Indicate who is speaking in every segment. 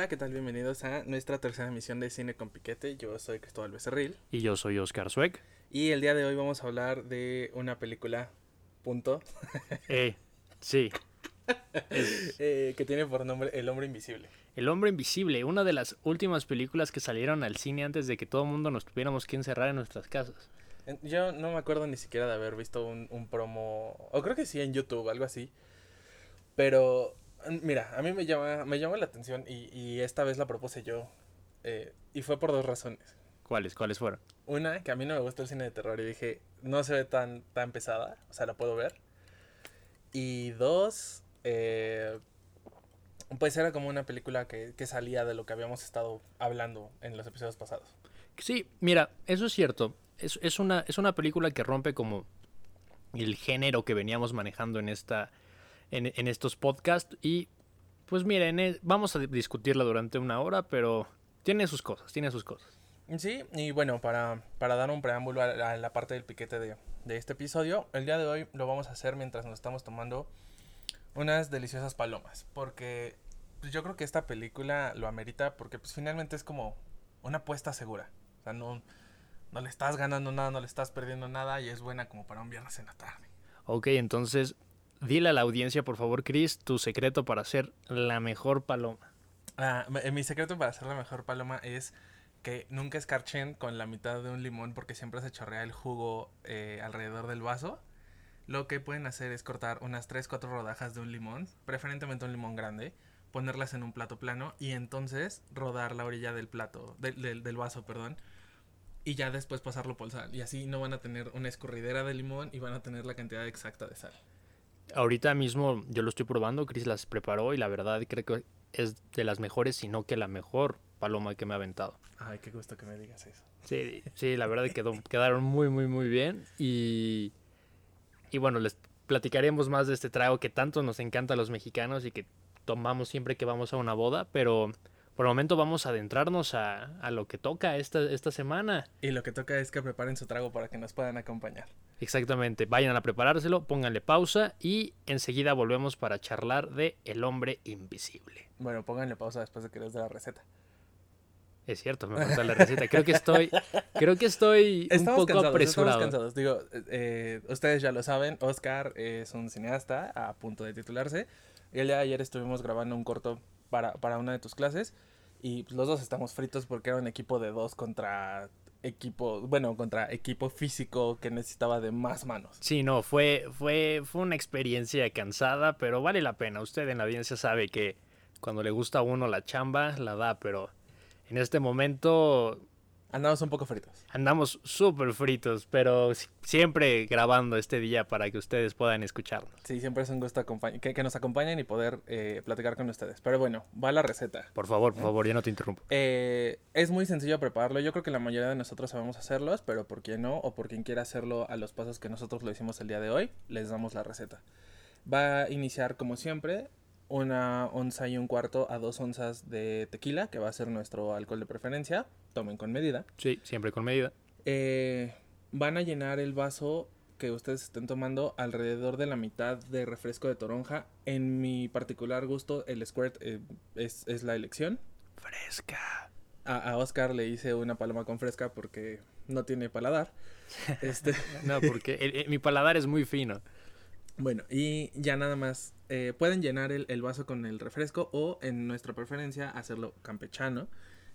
Speaker 1: Hola, ¿qué tal? Bienvenidos a nuestra tercera emisión de Cine con Piquete. Yo soy Cristóbal Becerril.
Speaker 2: Y yo soy Oscar Sueck.
Speaker 1: Y el día de hoy vamos a hablar de una película, punto,
Speaker 2: Eh, sí.
Speaker 1: eh, que tiene por nombre El Hombre Invisible.
Speaker 2: El Hombre Invisible, una de las últimas películas que salieron al cine antes de que todo el mundo nos tuviéramos que encerrar en nuestras casas.
Speaker 1: Yo no me acuerdo ni siquiera de haber visto un, un promo, o creo que sí en YouTube, algo así. Pero, mira, a mí me llama, me llama la atención y, y esta vez la propuse yo. eh, y fue por dos razones.
Speaker 2: ¿Cuáles? ¿Cuáles fueron?
Speaker 1: Una, que a mí no me gusta el cine de terror y dije, no se ve tan, tan pesada, o sea, la puedo ver. Y dos, eh, pues era como una película que, que salía de lo que habíamos estado hablando en los episodios pasados.
Speaker 2: Sí, mira, eso es cierto. Es, es, una, es una película que rompe como el género que veníamos manejando en, esta, en, en estos podcasts. Y pues miren, eh, vamos a discutirla durante una hora, pero tiene sus cosas, tiene sus cosas.
Speaker 1: Sí, y bueno, para, para dar un preámbulo a, la- a la parte del piquete de, de este episodio, el día de hoy lo vamos a hacer mientras nos estamos tomando unas deliciosas palomas, porque pues, yo creo que esta película lo amerita porque pues finalmente es como una apuesta segura, o sea, no, no le estás ganando nada, no le estás perdiendo nada y es buena como para un viernes en la tarde.
Speaker 2: Ok, entonces dile a la audiencia, por favor, Chris, tu secreto para ser la mejor paloma.
Speaker 1: Ah, mi secreto para hacer la mejor paloma es que nunca escarchen con la mitad de un limón porque siempre se chorrea el jugo eh, alrededor del vaso. Lo que pueden hacer es cortar unas 3-4 rodajas de un limón, preferentemente un limón grande, ponerlas en un plato plano y entonces rodar la orilla del plato, del vaso, perdón, y ya después pasarlo por sal. Y así no van a tener una escurridera de limón y van a tener la cantidad exacta de sal.
Speaker 2: Ahorita mismo yo lo estoy probando, Chris las preparó y la verdad creo que es de las mejores, si no que la mejor paloma que me ha aventado.
Speaker 1: Ay, qué gusto que me digas eso.
Speaker 2: Sí, sí, la verdad quedó, quedaron muy, muy, muy bien. Y, y bueno, les platicaremos más de este trago que tanto nos encanta a los mexicanos y que tomamos siempre que vamos a una boda. Pero por el momento vamos a adentrarnos a, a lo que toca esta, esta semana.
Speaker 1: Y lo que toca es que preparen su trago para que nos puedan acompañar.
Speaker 2: Exactamente, vayan a preparárselo, pónganle pausa y enseguida volvemos para charlar de El hombre invisible.
Speaker 1: Bueno, pónganle pausa después de que les dé la receta.
Speaker 2: Es cierto, me falta la receta. Creo que estoy, creo que estoy un
Speaker 1: Estamos
Speaker 2: poco
Speaker 1: cansados,
Speaker 2: apresurado.
Speaker 1: estamos cansados. Digo, eh, ustedes ya lo saben, Oscar es un cineasta a punto de titularse. El día de ayer estuvimos grabando un corto para, para una de tus clases. Y pues, los dos estamos fritos porque era un equipo de dos contra equipo, bueno, contra equipo físico que necesitaba de más manos.
Speaker 2: Sí, no, fue, fue, fue una experiencia cansada, pero vale la pena. Usted en la audiencia sabe que cuando le gusta a uno la chamba, la da, pero en este momento
Speaker 1: Andamos un poco fritos.
Speaker 2: andamos súper fritos, pero si- siempre grabando este día para que ustedes puedan escucharnos.
Speaker 1: Sí, siempre es un gusto que, que nos acompañen y poder eh, platicar con ustedes. Pero bueno, va la receta.
Speaker 2: Por favor, por favor, ya no te interrumpo.
Speaker 1: Eh, es muy sencillo prepararlo. Yo creo que la mayoría de nosotros sabemos hacerlos, pero por quien no o por quien quiera hacerlo a los pasos que nosotros lo hicimos el día de hoy, les damos la receta. Va a iniciar como siempre una onza y un cuarto a dos onzas de tequila, que va a ser nuestro alcohol de preferencia. Tomen con medida.
Speaker 2: Sí, siempre con medida.
Speaker 1: Eh, van a llenar el vaso que ustedes estén tomando alrededor de la mitad de refresco de toronja. En mi particular gusto, el squirt eh, es, es la elección.
Speaker 2: Fresca.
Speaker 1: A, a Oscar le hice una paloma con fresca porque no tiene paladar. Este,
Speaker 2: No, porque el- el- mi paladar es muy fino.
Speaker 1: Bueno, y ya nada más. eh, pueden llenar el, el vaso con el refresco o, en nuestra preferencia, hacerlo campechano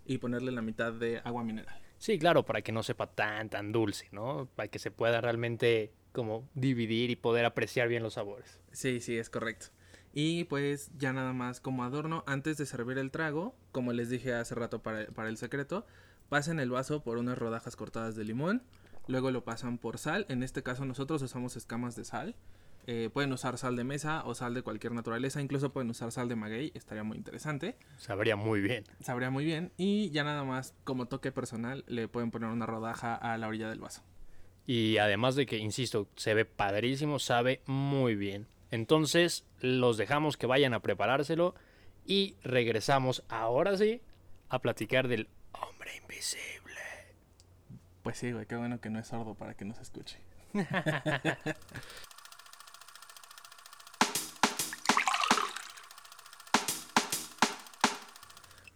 Speaker 1: y ponerle la mitad de agua mineral.
Speaker 2: Sí, claro, para que no sepa tan, tan dulce, ¿no? Para que se pueda realmente como dividir y poder apreciar bien los sabores.
Speaker 1: Sí, sí, es correcto. Y pues ya nada más como adorno, antes de servir el trago, como les dije hace rato para, para el secreto, pasen el vaso por unas rodajas cortadas de limón, luego lo pasan por sal, en este caso nosotros usamos escamas de sal, Eh, pueden usar sal de mesa o sal de cualquier naturaleza, incluso pueden usar sal de maguey, estaría muy interesante,
Speaker 2: Sabría muy bien.
Speaker 1: sabría muy bien, y ya nada más como toque personal le pueden poner una rodaja a la orilla del vaso.
Speaker 2: Y además de que, insisto, se ve padrísimo, sabe muy bien. Entonces, los dejamos que vayan a preparárselo y regresamos ahora sí a platicar del hombre invisible.
Speaker 1: Pues sí, güey, qué bueno que no es sordo para que nos escuche.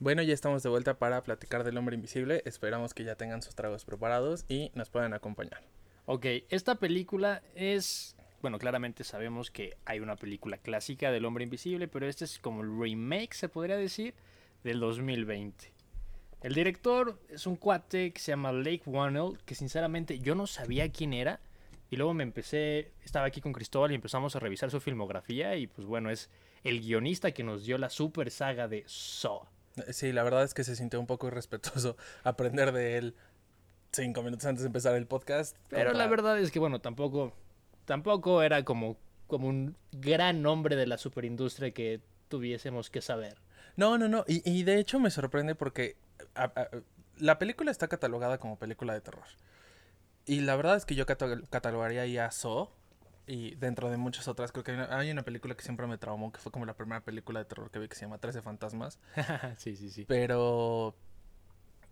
Speaker 1: Bueno, ya estamos de vuelta para platicar del hombre invisible. Esperamos que ya tengan sus tragos preparados y nos puedan acompañar.
Speaker 2: Ok, esta película es... Bueno, claramente sabemos que hay una película clásica del hombre invisible, pero este es como el remake, se podría decir, del 2020. El director es un cuate que se llama Lake Wannell, que sinceramente yo no sabía quién era. Y luego me empecé, estaba aquí con Cristóbal y empezamos a revisar su filmografía. Y pues bueno, es el guionista que nos dio la super saga de Saw.
Speaker 1: Sí, la verdad es que se sintió un poco irrespetuoso aprender de él cinco minutos antes de empezar el podcast.
Speaker 2: Pero la verdad es que, bueno, tampoco, tampoco era como, como un gran nombre de la superindustria que tuviésemos que saber.
Speaker 1: No, no, no. Y, y de hecho me sorprende porque la película está catalogada como película de terror. Y la verdad es que yo catalogaría ya So. Y dentro de muchas otras, creo que hay una, película que siempre me traumó, que fue como la primera película de terror que vi que se llama Trece Fantasmas.
Speaker 2: sí, sí, sí.
Speaker 1: Pero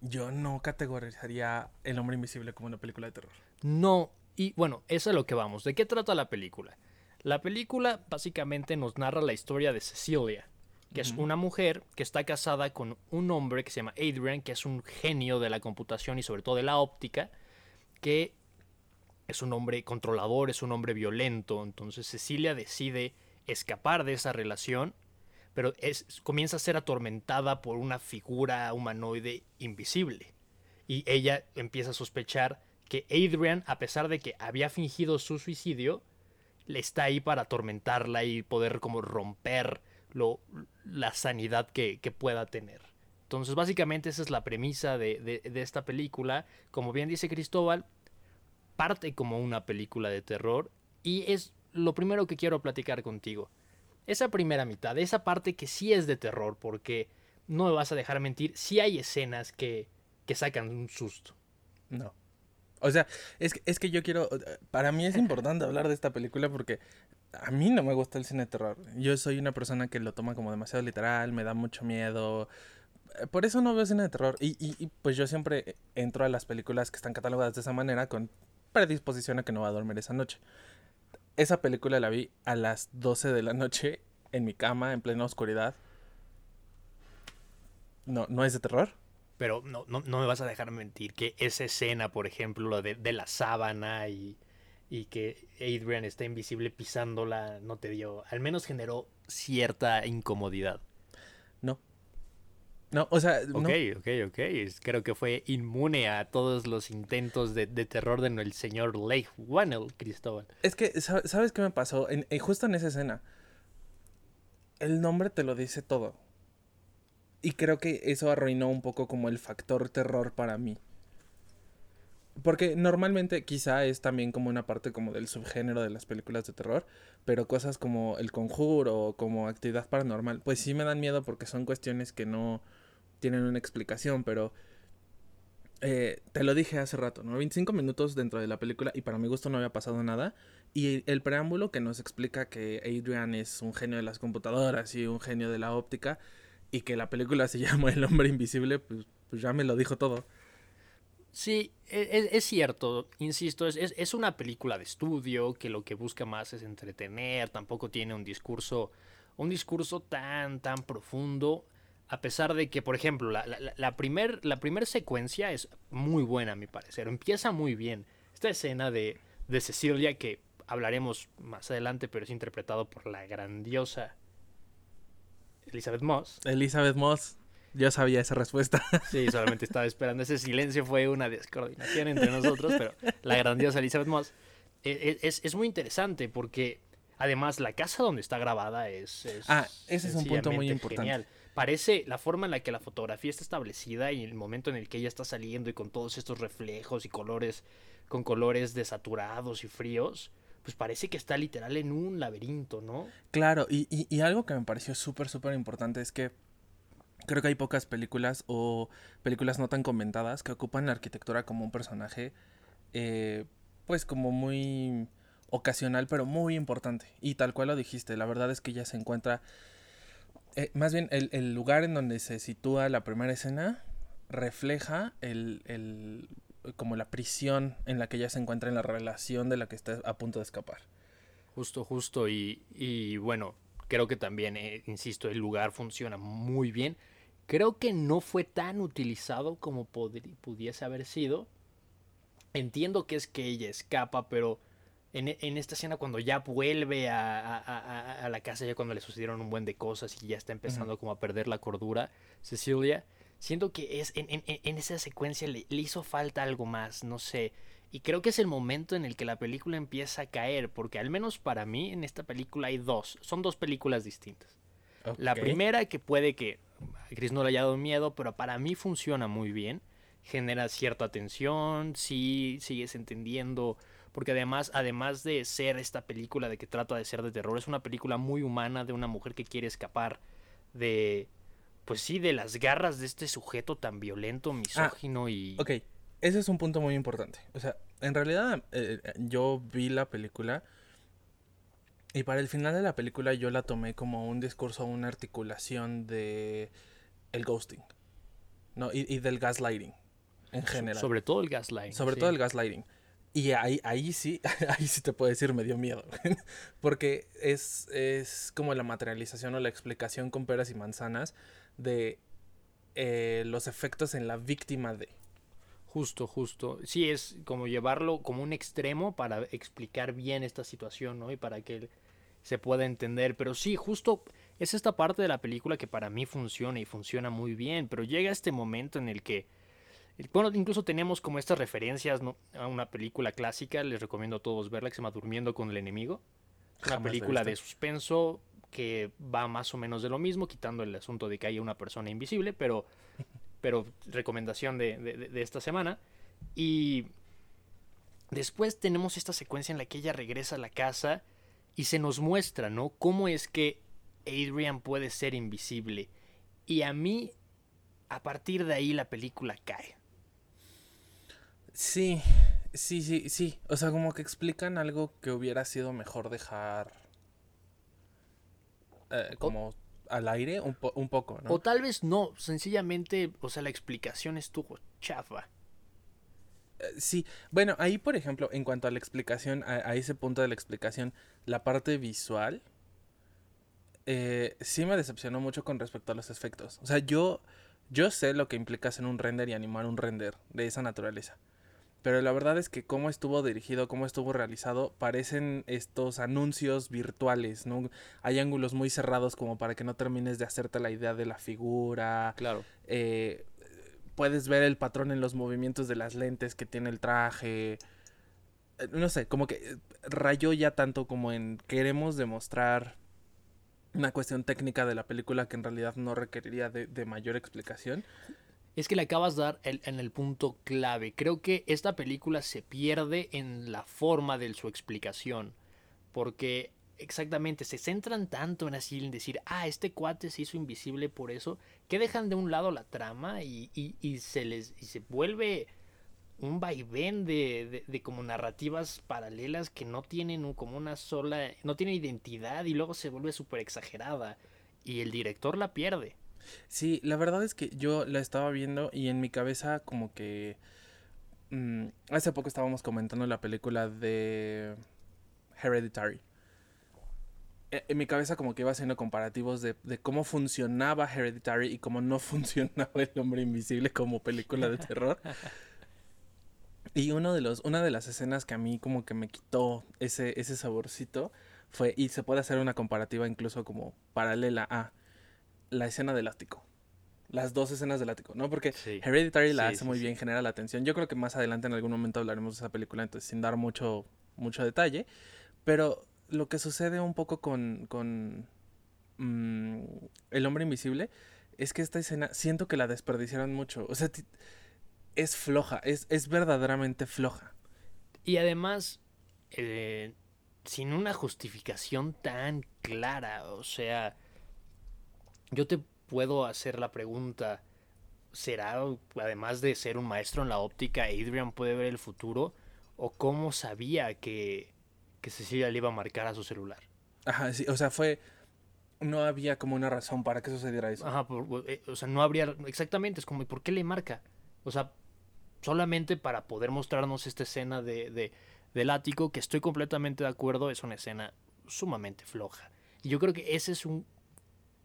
Speaker 1: yo no categorizaría El Hombre Invisible como una película de terror.
Speaker 2: No, y bueno, eso es lo que vamos. ¿De qué trata la película? La película básicamente nos narra la historia de Cecilia, que es una mujer que está casada con un hombre que se llama Adrian, que es un genio de la computación y sobre todo de la óptica, que es un hombre controlador, es un hombre violento. Entonces Cecilia decide escapar de esa relación, pero es, comienza a ser atormentada por una figura humanoide invisible. Y ella empieza a sospechar que Adrian, a pesar de que había fingido su suicidio, le está ahí para atormentarla y poder como romper lo, la sanidad que, pueda tener. Entonces, básicamente esa es la premisa de, esta película. Como bien dice Cristóbal, parte como una película de terror y es lo primero que quiero platicar contigo. Esa primera mitad, esa parte que sí es de terror, porque no me vas a dejar mentir, sí hay escenas que, que sacan un susto.
Speaker 1: No. O sea, es que, es que yo quiero, para mí es importante hablar de esta película porque a mí no me gusta el cine de terror. Yo soy una persona que lo toma como demasiado literal, me da mucho miedo. Por eso no veo cine de terror. Y, y, pues yo siempre entro a las películas que están catalogadas de esa manera con predisposición a que no va a dormir esa noche. Esa película la vi a las 12 de la noche en mi cama, en plena oscuridad. No, ¿no es de terror?
Speaker 2: Pero no, no, no me vas a dejar mentir que esa escena, por ejemplo, de, de la sábana y y que Adrian está invisible pisándola no te dio, al menos generó cierta incomodidad.
Speaker 1: No. No, o sea...
Speaker 2: Ok, ok, ok. Creo que fue inmune a todos los intentos de, terror del señor Lake Wannell, Cristóbal.
Speaker 1: Es que, ¿sabes qué me pasó? En, justo en esa escena. El nombre te lo dice todo. Y creo que eso arruinó un poco como el factor terror para mí. Porque normalmente quizá es también como una parte como del subgénero de las películas de terror, pero cosas como El Conjuro o como Actividad Paranormal, pues sí me dan miedo porque son cuestiones que no tienen una explicación, pero eh, te lo dije hace rato, ¿no? 25 minutos dentro de la película y para mi gusto no había pasado nada. Y el preámbulo que nos explica que Adrian es un genio de las computadoras y un genio de la óptica y que la película se llama El hombre invisible, pues, pues ya me lo dijo todo.
Speaker 2: Sí, e, e, es, cierto, insisto, es, una película de estudio que lo que busca más es entretener, tampoco tiene un discurso, un discurso tan, tan profundo, a pesar de que, por ejemplo, la, la, la primera la primer secuencia es muy buena, a mi parecer, empieza muy bien. Esta escena de, de Cecilia, que hablaremos más adelante, pero es interpretado por la grandiosa Elizabeth Moss.
Speaker 1: Elizabeth Moss. Yo sabía esa respuesta.
Speaker 2: Sí, solamente estaba esperando. Ese silencio fue una descoordinación entre nosotros, pero la grandiosa Elizabeth Moss e, e, es, muy interesante porque además la casa donde está grabada es...
Speaker 1: ah, ese es un punto muy importante. Genial.
Speaker 2: Parece la forma en la que la fotografía está establecida y el momento en el que ella está saliendo y con todos estos reflejos y colores, con colores desaturados y fríos, pues parece que está literal en un laberinto, ¿no?
Speaker 1: Claro, y, y algo que me pareció súper, súper importante es que Creo que hay pocas películas o películas no tan comentadas que ocupan la arquitectura como un personaje, eh, pues como muy ocasional, pero muy importante. Y tal cual lo dijiste, la verdad es que ya se encuentra, eh, más bien el, lugar en donde se sitúa la primera escena refleja el, el, como la prisión en la que ella se encuentra en la relación de la que está a punto de escapar.
Speaker 2: Justo, justo. Y, y bueno, creo que también, eh, insisto, el lugar funciona muy bien Creo que no fue tan utilizado como pudiese haber sido. Entiendo que es que ella escapa, pero en, esta escena cuando ya vuelve a, la casa, ya cuando le sucedieron un buen de cosas y ya está empezando como a perder la cordura, Cecilia, siento que es en, esa secuencia le, hizo falta algo más, no sé. Y creo que es el momento en el que la película empieza a caer, porque al menos para mí en esta película hay dos, son dos películas distintas. La primera que puede que a Chris no le haya dado miedo, pero para mí funciona muy bien. Genera cierta tensión, sí sigues entendiendo. Porque además, además de ser esta película de que trata de ser de terror, es una película muy humana de una mujer que quiere escapar de, pues sí, de las garras de este sujeto tan violento, misógino
Speaker 1: ah,
Speaker 2: y...
Speaker 1: Ok, ese es un punto muy importante. O sea, en realidad eh, yo vi la película y para el final de la película yo la tomé como un discurso, una articulación de el ghosting. ¿no? Y, del gaslighting en general.
Speaker 2: Sobre todo el gaslighting.
Speaker 1: Sobre todo el gaslighting. Y ahí, ahí sí, ahí sí te puedo decir, me dio miedo. Porque es, es como la materialización o la explicación con peras y manzanas de eh, los efectos en la víctima de.
Speaker 2: Justo, justo. Sí, es como llevarlo como un extremo para explicar bien esta situación, ¿no? Y para que se pueda entender. Pero sí, justo es esta parte de la película que para mí funciona y funciona muy bien. Pero llega este momento en el que. Bueno, incluso tenemos como estas referencias a una película clásica. Les recomiendo a todos verla, que se llama Durmiendo con el enemigo. Una película de suspenso que va más o menos de lo mismo, quitando el asunto de que haya una persona invisible, pero pero recomendación de, esta semana. Y después tenemos esta secuencia en la que ella regresa a la casa y se nos muestra, ¿no? Cómo es que Adrian puede ser invisible. Y a mí, a partir de ahí, la película cae.
Speaker 1: Sí, sí, sí, sí. O sea, como que explican algo que hubiera sido mejor dejar. Eh, como al aire un, un poco, ¿no?
Speaker 2: O tal vez no, sencillamente, o sea, la explicación estuvo chafa.
Speaker 1: Eh, sí, bueno, ahí por ejemplo, en cuanto a la explicación, a, ese punto de la explicación, la parte visual, eh, sí me decepcionó mucho con respecto a los efectos. O sea, yo, yo sé lo que implica hacer un render y animar un render de esa naturaleza. Pero la verdad es que cómo estuvo dirigido, cómo estuvo realizado, parecen estos anuncios virtuales, ¿no? Hay ángulos muy cerrados como para que no termines de hacerte la idea de la figura.
Speaker 2: Claro.
Speaker 1: Eh, puedes ver el patrón en los movimientos de las lentes que tiene el traje. Eh, no sé, como que eh, rayó ya tanto como en queremos demostrar una cuestión técnica de la película que en realidad no requeriría de, de mayor explicación
Speaker 2: es que le acabas de dar en el punto clave. Creo que esta película se pierde en la forma de su explicación. Porque exactamente se centran tanto en así en decir, ah, este cuate se hizo invisible por eso, que dejan de un lado la trama y, se les y se vuelve un vaivén de, de, como narrativas paralelas que no tienen como una sola, no tienen identidad y luego se vuelve súper exagerada y el director la pierde.
Speaker 1: Sí, la verdad es que yo la estaba viendo y en mi cabeza como que... Mm, hace poco estábamos comentando la película de Hereditary. E, en mi cabeza como que iba haciendo comparativos de, de, cómo funcionaba Hereditary y cómo no funcionaba El Hombre Invisible como película de terror. y uno de los, una de las escenas que a mí como que me quitó ese, ese saborcito fue, y se puede hacer una comparativa incluso como paralela a la escena del ático. Las dos escenas del ático, ¿no? Porque Hereditary la hace muy bien, genera la atención. Yo creo que más adelante en algún momento hablaremos de esa película, entonces sin dar mucho, mucho detalle. Pero lo que sucede un poco con, con mm, El hombre invisible es que esta escena siento que la desperdiciaron mucho. O sea, es floja, es, es verdaderamente floja.
Speaker 2: Y además, eh, sin una justificación tan clara, o sea yo te puedo hacer la pregunta, ¿será, además de ser un maestro en la óptica, Adrian puede ver el futuro? ¿O cómo sabía que, que Cecilia le iba a marcar a su celular?
Speaker 1: Ajá, sí, o sea, fue... No había como una razón para que sucediera eso.
Speaker 2: Ajá, eh, o sea, no habría... Exactamente, es como, ¿por qué le marca? O sea, solamente para poder mostrarnos esta escena de, de, del ático, que estoy completamente de acuerdo, es una escena sumamente floja. Y yo creo que ese es un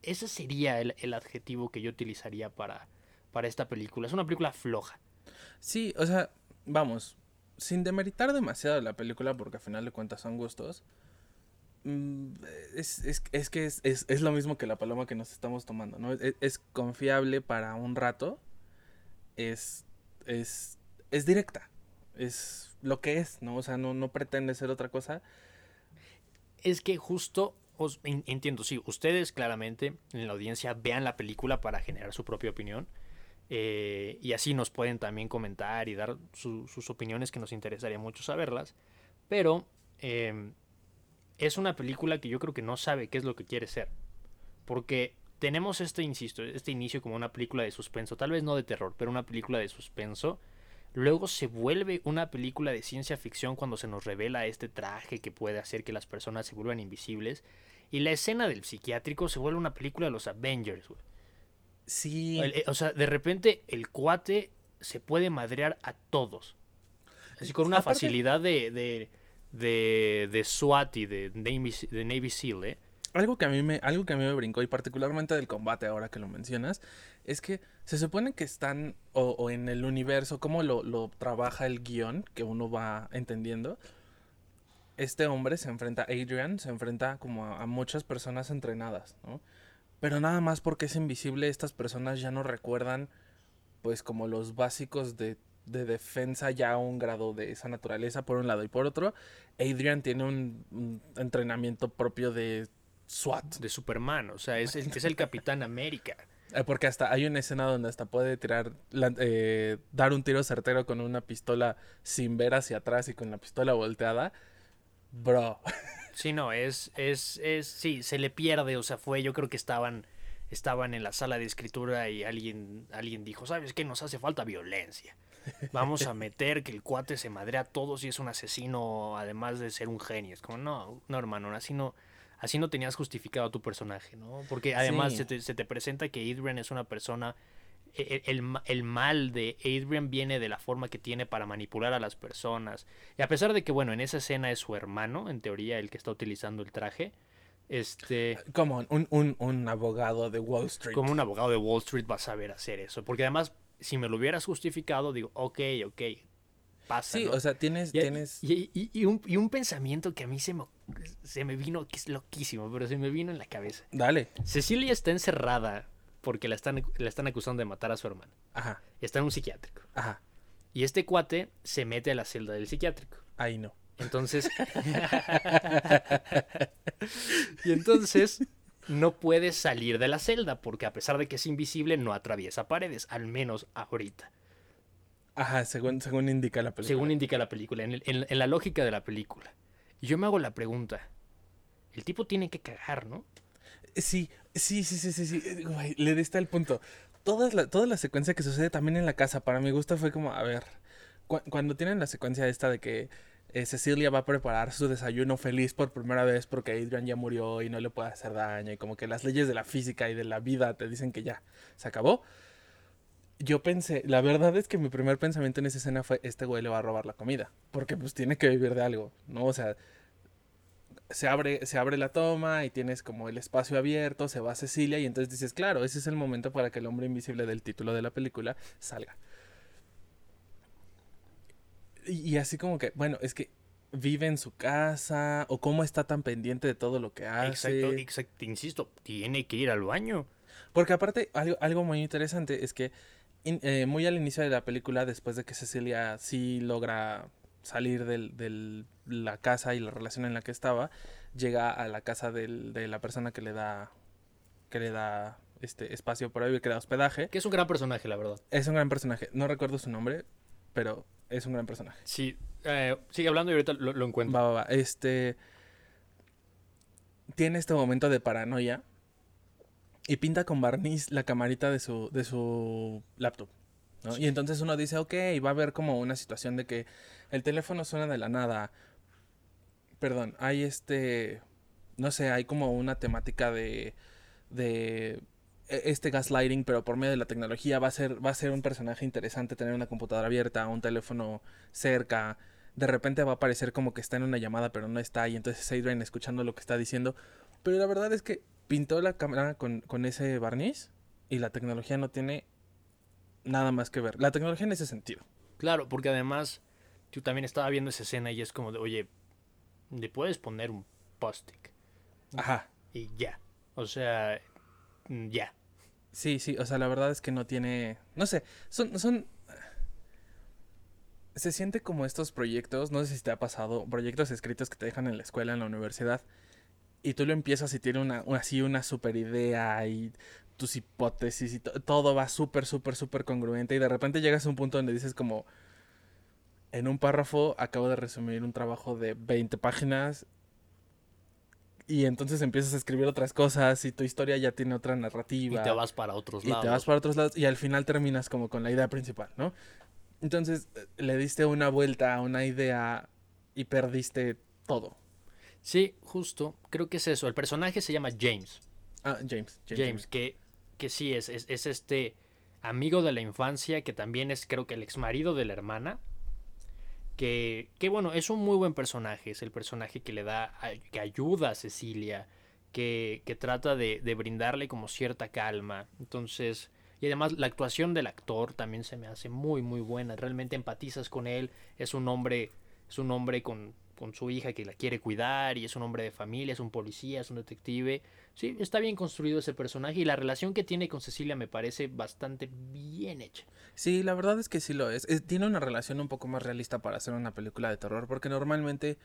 Speaker 2: ese sería el, el adjetivo que yo utilizaría para, para esta película. Es una película floja.
Speaker 1: Sí, o sea, vamos, sin demeritar demasiado la película, porque al final de cuentas son gustos, mm, es, es, es que es, es, lo mismo que la paloma que nos estamos tomando, ¿no? Es confiable para un rato, es, es, es directa, es lo que es, ¿no? O sea, no, no pretende ser otra cosa.
Speaker 2: Es que justo, os, entiendo, sí, ustedes claramente en la audiencia vean la película para generar su propia opinión. Eh, y así nos pueden también comentar y dar su, sus opiniones que nos interesaría mucho saberlas. Pero eh, es una película que yo creo que no sabe qué es lo que quiere ser. Porque tenemos este, insisto, este inicio como una película de suspenso, tal vez no de terror, pero una película de suspenso. Luego se vuelve una película de ciencia ficción cuando se nos revela este traje que puede hacer que las personas se vuelvan invisibles. Y la escena del psiquiátrico se vuelve una película de los Avengers.
Speaker 1: Sí.
Speaker 2: El, eh, o sea, de repente el cuate se puede madrear a todos. Así con una Aparte, facilidad de, de, de, de, SWAT y de Navy, de Navy SEAL, ¿eh?
Speaker 1: Algo que, a mí me, algo que a mí me brincó, y particularmente del combate ahora que lo mencionas, es que se supone que están, o, o en el universo, cómo lo, lo, trabaja el guion, que uno va entendiendo. Este hombre se enfrenta, Adrian, se enfrenta como a, a muchas personas entrenadas, ¿no? Pero nada más porque es invisible, estas personas ya no recuerdan, pues, como los básicos de, de, defensa ya a un grado de esa naturaleza, por un lado. Y por otro, Adrian tiene un, un entrenamiento propio de SWAT.
Speaker 2: De Superman, o sea, es, es el Capitán América.
Speaker 1: Porque hasta hay una escena donde hasta puede tirar, la, eh, dar un tiro certero con una pistola sin ver hacia atrás y con la pistola volteada. Bro.
Speaker 2: Sí, no, es, es, es, sí, se le pierde, o sea, fue, yo creo que estaban, estaban en la sala de escritura y alguien, alguien dijo, ¿sabes qué? Nos hace falta violencia. Vamos a meter que el cuate se madrea a todos y es un asesino, además de ser un genio. Es como, no, no, hermano, así no, así no tenías justificado a tu personaje, ¿no? Porque además sí. se, te, se, te, presenta que Adrian es una persona. El, el, el, mal de Adrian viene de la forma que tiene para manipular a las personas. Y a pesar de que, bueno, en esa escena es su hermano, en teoría, el que está utilizando el traje. Este.
Speaker 1: Como un, un, un abogado de Wall Street.
Speaker 2: Como un abogado de Wall Street vas a saber hacer eso. Porque además, si me lo hubieras justificado, digo, ok, ok, pasa.
Speaker 1: Sí,
Speaker 2: ¿no?
Speaker 1: o sea, tienes.
Speaker 2: Y,
Speaker 1: tienes...
Speaker 2: Y, y, y, un, y, un, pensamiento que a mí se me, se me vino, que es loquísimo, pero se me vino en la cabeza.
Speaker 1: Dale.
Speaker 2: Cecilia está encerrada porque la están, la están acusando de matar a su hermano.
Speaker 1: Ajá.
Speaker 2: Está en un psiquiátrico.
Speaker 1: Ajá.
Speaker 2: Y este cuate se mete a la celda del psiquiátrico.
Speaker 1: Ahí no.
Speaker 2: Entonces. y entonces no puede salir de la celda porque a pesar de que es invisible no atraviesa paredes, al menos ahorita.
Speaker 1: Ajá, según, según indica la película.
Speaker 2: Según indica la película, en, el, en, en, la lógica de la película. Y yo me hago la pregunta, el tipo tiene que cagar, ¿no?
Speaker 1: Sí, sí, sí, sí, sí, sí. Güey, le diste el punto. Toda la, toda la secuencia que sucede también en la casa, para mi gusto fue como, a ver, cu cuando tienen la secuencia esta de que eh, Cecilia va a preparar su desayuno feliz por primera vez porque Adrian ya murió y no le puede hacer daño y como que las leyes de la física y de la vida te dicen que ya, se acabó. Yo pensé, la verdad es que mi primer pensamiento en esa escena fue, este güey le va a robar la comida, porque pues tiene que vivir de algo, ¿no? O sea, se abre, se abre la toma y tienes como el espacio abierto, se va Cecilia y entonces dices, claro, ese es el momento para que el hombre invisible del título de la película salga. Y, y así como que, bueno, es que vive en su casa o cómo está tan pendiente de todo lo que hace.
Speaker 2: Exacto, exacto, insisto, tiene que ir al baño.
Speaker 1: Porque aparte, algo, algo muy interesante es que in, eh, muy al inicio de la película, después de que Cecilia sí logra salir de del, la casa y la relación en la que estaba, llega a la casa del, de la persona que le da que le da este espacio por ahí, que le da hospedaje.
Speaker 2: Que es un gran personaje, la verdad.
Speaker 1: Es un gran personaje. No recuerdo su nombre, pero es un gran personaje.
Speaker 2: Sí, eh, sigue hablando y ahorita lo, lo encuentro.
Speaker 1: Va, va, va. Este tiene este momento de paranoia y pinta con barniz la camarita de su, de su laptop. Y entonces uno dice, ok, va a haber como una situación de que el teléfono suena de la nada. Perdón, hay este, no sé, hay como una temática de, de este gaslighting, pero por medio de la tecnología va a ser, va a ser un personaje interesante tener una computadora abierta, un teléfono cerca. De repente va a parecer como que está en una llamada, pero no está, y entonces Adrian escuchando lo que está diciendo. Pero la verdad es que pintó la cámara con, con ese barniz y la tecnología no tiene nada más que ver. La tecnología en ese sentido.
Speaker 2: Claro, porque además yo también estaba viendo esa escena y es como de, oye, le puedes poner un post-it
Speaker 1: Ajá.
Speaker 2: y ya. O sea, mm, ya.
Speaker 1: Sí, sí, o sea, la verdad es que no tiene, no sé, son, son, se siente como estos proyectos, no sé si te ha pasado, proyectos escritos que te dejan en la escuela, en la universidad, y tú lo empiezas y tiene una, una- así una super idea y tus hipótesis y to- todo va súper, súper, súper congruente y de repente llegas a un punto donde dices como, en un párrafo acabo de resumir un trabajo de 20 páginas y entonces empiezas a escribir otras cosas y tu historia ya tiene otra
Speaker 2: Y
Speaker 1: narrativa
Speaker 2: te vas para otros
Speaker 1: y
Speaker 2: lados.
Speaker 1: te vas para otros lados y al final terminas como con la idea principal, ¿no? Entonces eh, le diste una vuelta a una idea y perdiste todo.
Speaker 2: Sí, justo. Creo que es eso. El personaje se llama James.
Speaker 1: Ah, James.
Speaker 2: James, que, que sí es, es, es este amigo de la infancia que también es creo que el ex marido de la hermana. Que, que bueno, es un muy buen personaje. Es el personaje que le da, que ayuda a Cecilia, que, que trata de, de brindarle como cierta calma. Entonces, y además la actuación del actor también se me hace muy, muy buena. Realmente empatizas con él. Es un hombre, es un hombre con, con su hija que la quiere cuidar y es un hombre de familia, es un policía, es un detective. Sí, está bien construido ese personaje y la relación que tiene con Cecilia me parece bastante bien hecha.
Speaker 1: Sí, la verdad es que sí lo es. Es- Tiene una relación un poco más realista para hacer una película de terror, porque normalmente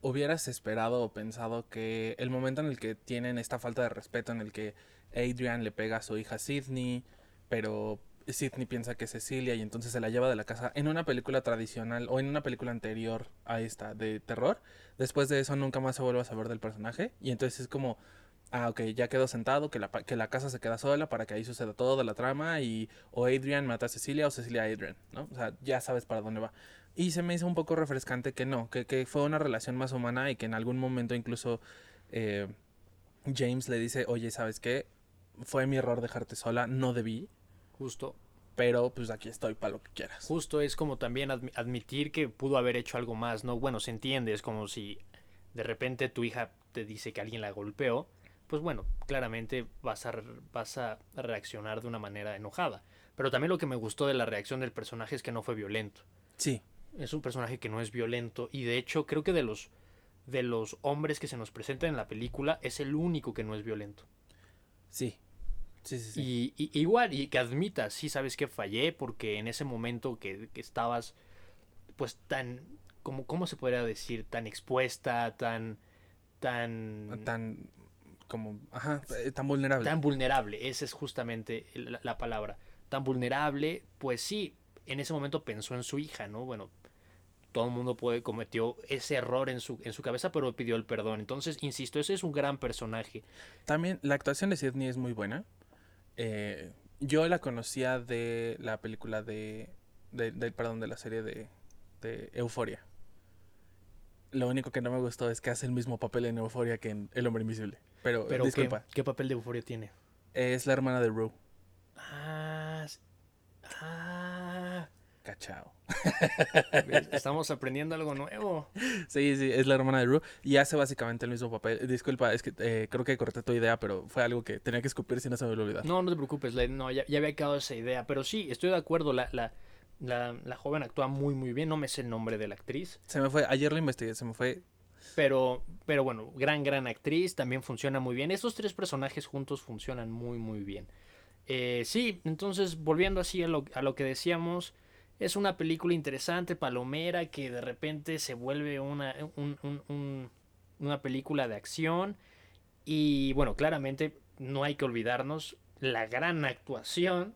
Speaker 1: hubieras esperado o pensado que el momento en el que tienen esta falta de respeto, en el que Adrian le pega a su hija Sidney, pero Sidney piensa que es Cecilia y entonces se la lleva de la casa en una película tradicional o en una película anterior a esta de terror, después de eso nunca más se vuelve a saber del personaje y entonces es como... Ah, ok, ya quedó sentado, que la, que la casa se queda sola para que ahí suceda todo de la trama y o Adrian mata a Cecilia o Cecilia a Adrian, ¿no? O sea, ya sabes para dónde va. Y se me hizo un poco refrescante que no, que, que fue una relación más humana y que en algún momento incluso eh, James le dice, oye, ¿sabes qué? Fue mi error dejarte sola, no debí,
Speaker 2: Justo,
Speaker 1: pero pues aquí estoy para lo que quieras.
Speaker 2: justo es como también admi- admitir que pudo haber hecho algo más, ¿no? Bueno, se entiende, es como si de repente tu hija te dice que alguien la golpeó, pues bueno, claramente vas a, re- vas a reaccionar de una manera enojada. Pero también lo que me gustó de la reacción del personaje es que no fue violento.
Speaker 1: Sí,
Speaker 2: es un personaje que no es violento y de hecho creo que de los de los hombres que se nos presentan en la película es el único que no es violento.
Speaker 1: sí, sí, sí. sí.
Speaker 2: Y, y- igual, y que admita, sí sabes que fallé porque en ese momento que, que estabas pues tan, como, ¿cómo se podría decir? Tan expuesta, tan, tan,
Speaker 1: Tan como, ajá, eh, tan vulnerable.
Speaker 2: tan vulnerable, esa es justamente la, la palabra, tan vulnerable, pues sí, en ese momento pensó en su hija, ¿no? Bueno, todo el mundo puede cometió ese error en su, en su cabeza, pero pidió el perdón. Entonces, insisto, ese es un gran personaje.
Speaker 1: También la actuación de Sidney es muy buena. Eh, yo la conocía de la película de, de, de- perdón, de la serie de, de Euforia. Lo único que no me gustó es que hace el mismo papel en Euforia que en El Hombre Invisible. Pero,
Speaker 2: Pero ¿qué,
Speaker 1: disculpa,
Speaker 2: qué papel de euforia tiene?
Speaker 1: es la hermana de Rue.
Speaker 2: Ah, ah,
Speaker 1: Cachao.
Speaker 2: estamos aprendiendo algo nuevo.
Speaker 1: Sí, sí, es la hermana de Rue y hace básicamente el mismo papel. Disculpa, es que eh, creo que corté tu idea, pero fue algo que tenía que escupir si no se me lo olvidar.
Speaker 2: No, no te preocupes, no, ya, ya había quedado esa idea, pero sí, estoy de acuerdo, la, la, la, la joven actúa muy, muy bien, no me sé el nombre de la actriz,
Speaker 1: Se me fue, ayer lo investigué, se me fue.
Speaker 2: pero, pero bueno, gran, gran actriz, también funciona muy bien. Estos tres personajes juntos funcionan muy, muy bien. Eh, sí, entonces, volviendo así a lo, a lo que decíamos, es una película interesante, palomera, que de repente se vuelve una, un- un- un- una película de acción. Y bueno, claramente no hay que olvidarnos la gran actuación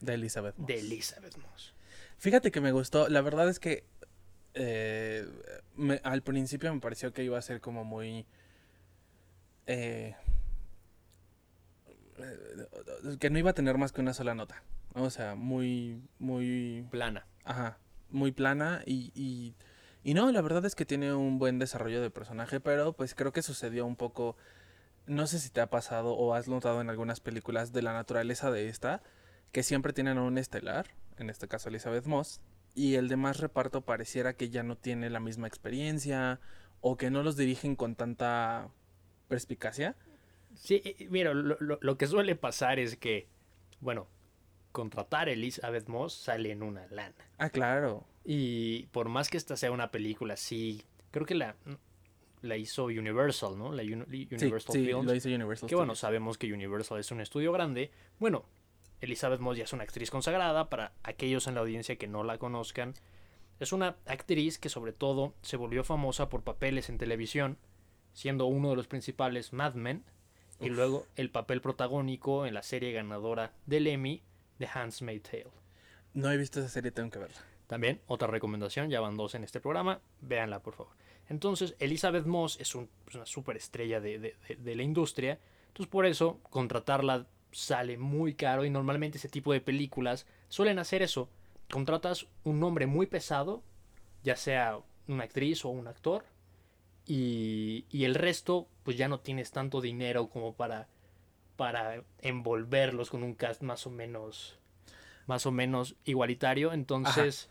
Speaker 1: De Elizabeth. Moss.
Speaker 2: de Elizabeth Moss.
Speaker 1: Fíjate que me gustó. La verdad es que eh, me- al principio me pareció que iba a ser como muy... eh, eh, que no iba a tener más que una sola nota. O sea, muy, muy...
Speaker 2: Plana.
Speaker 1: Ajá, muy plana y, y, y no, la verdad es que tiene un buen desarrollo de personaje, pero pues creo que sucedió un poco, no sé si te ha pasado o has notado en algunas películas de la naturaleza de esta, que siempre tienen a un estelar, en este caso Elizabeth Moss, y el demás reparto pareciera que ya no tiene la misma experiencia o que no los dirigen con tanta perspicacia.
Speaker 2: Sí, mira, lo, lo- lo que suele pasar es que, bueno, contratar a Elizabeth Moss sale en una lana.
Speaker 1: Ah, claro.
Speaker 2: Y por más que esta sea una película, sí, creo que la, la hizo Universal, ¿no? La Uni-
Speaker 1: Sí,
Speaker 2: Universal
Speaker 1: sí,
Speaker 2: Films.
Speaker 1: lo hizo Universal.
Speaker 2: Que bueno, sabemos que Universal es un estudio grande. Bueno, Elizabeth Moss ya es una actriz consagrada. Para aquellos en la audiencia que no la conozcan, es una actriz que sobre todo se volvió famosa por papeles en televisión, siendo uno de los principales Mad Men, y
Speaker 1: Uf.
Speaker 2: luego el papel protagónico en la serie ganadora del Emmy, The Handmaid's Tale.
Speaker 1: No he visto esa serie, tengo que verla.
Speaker 2: También, otra recomendación, ya van dos en este programa, véanla por favor. Entonces, Elizabeth Moss es un- es una superestrella de, de, de- de la industria, entonces por eso contratarla sale muy caro y normalmente ese tipo de películas suelen hacer eso. Contratas un nombre muy pesado, ya sea una actriz o un actor, y, y el resto, pues ya no tienes tanto dinero como para, para envolverlos con un cast más o menos más o menos igualitario. Entonces,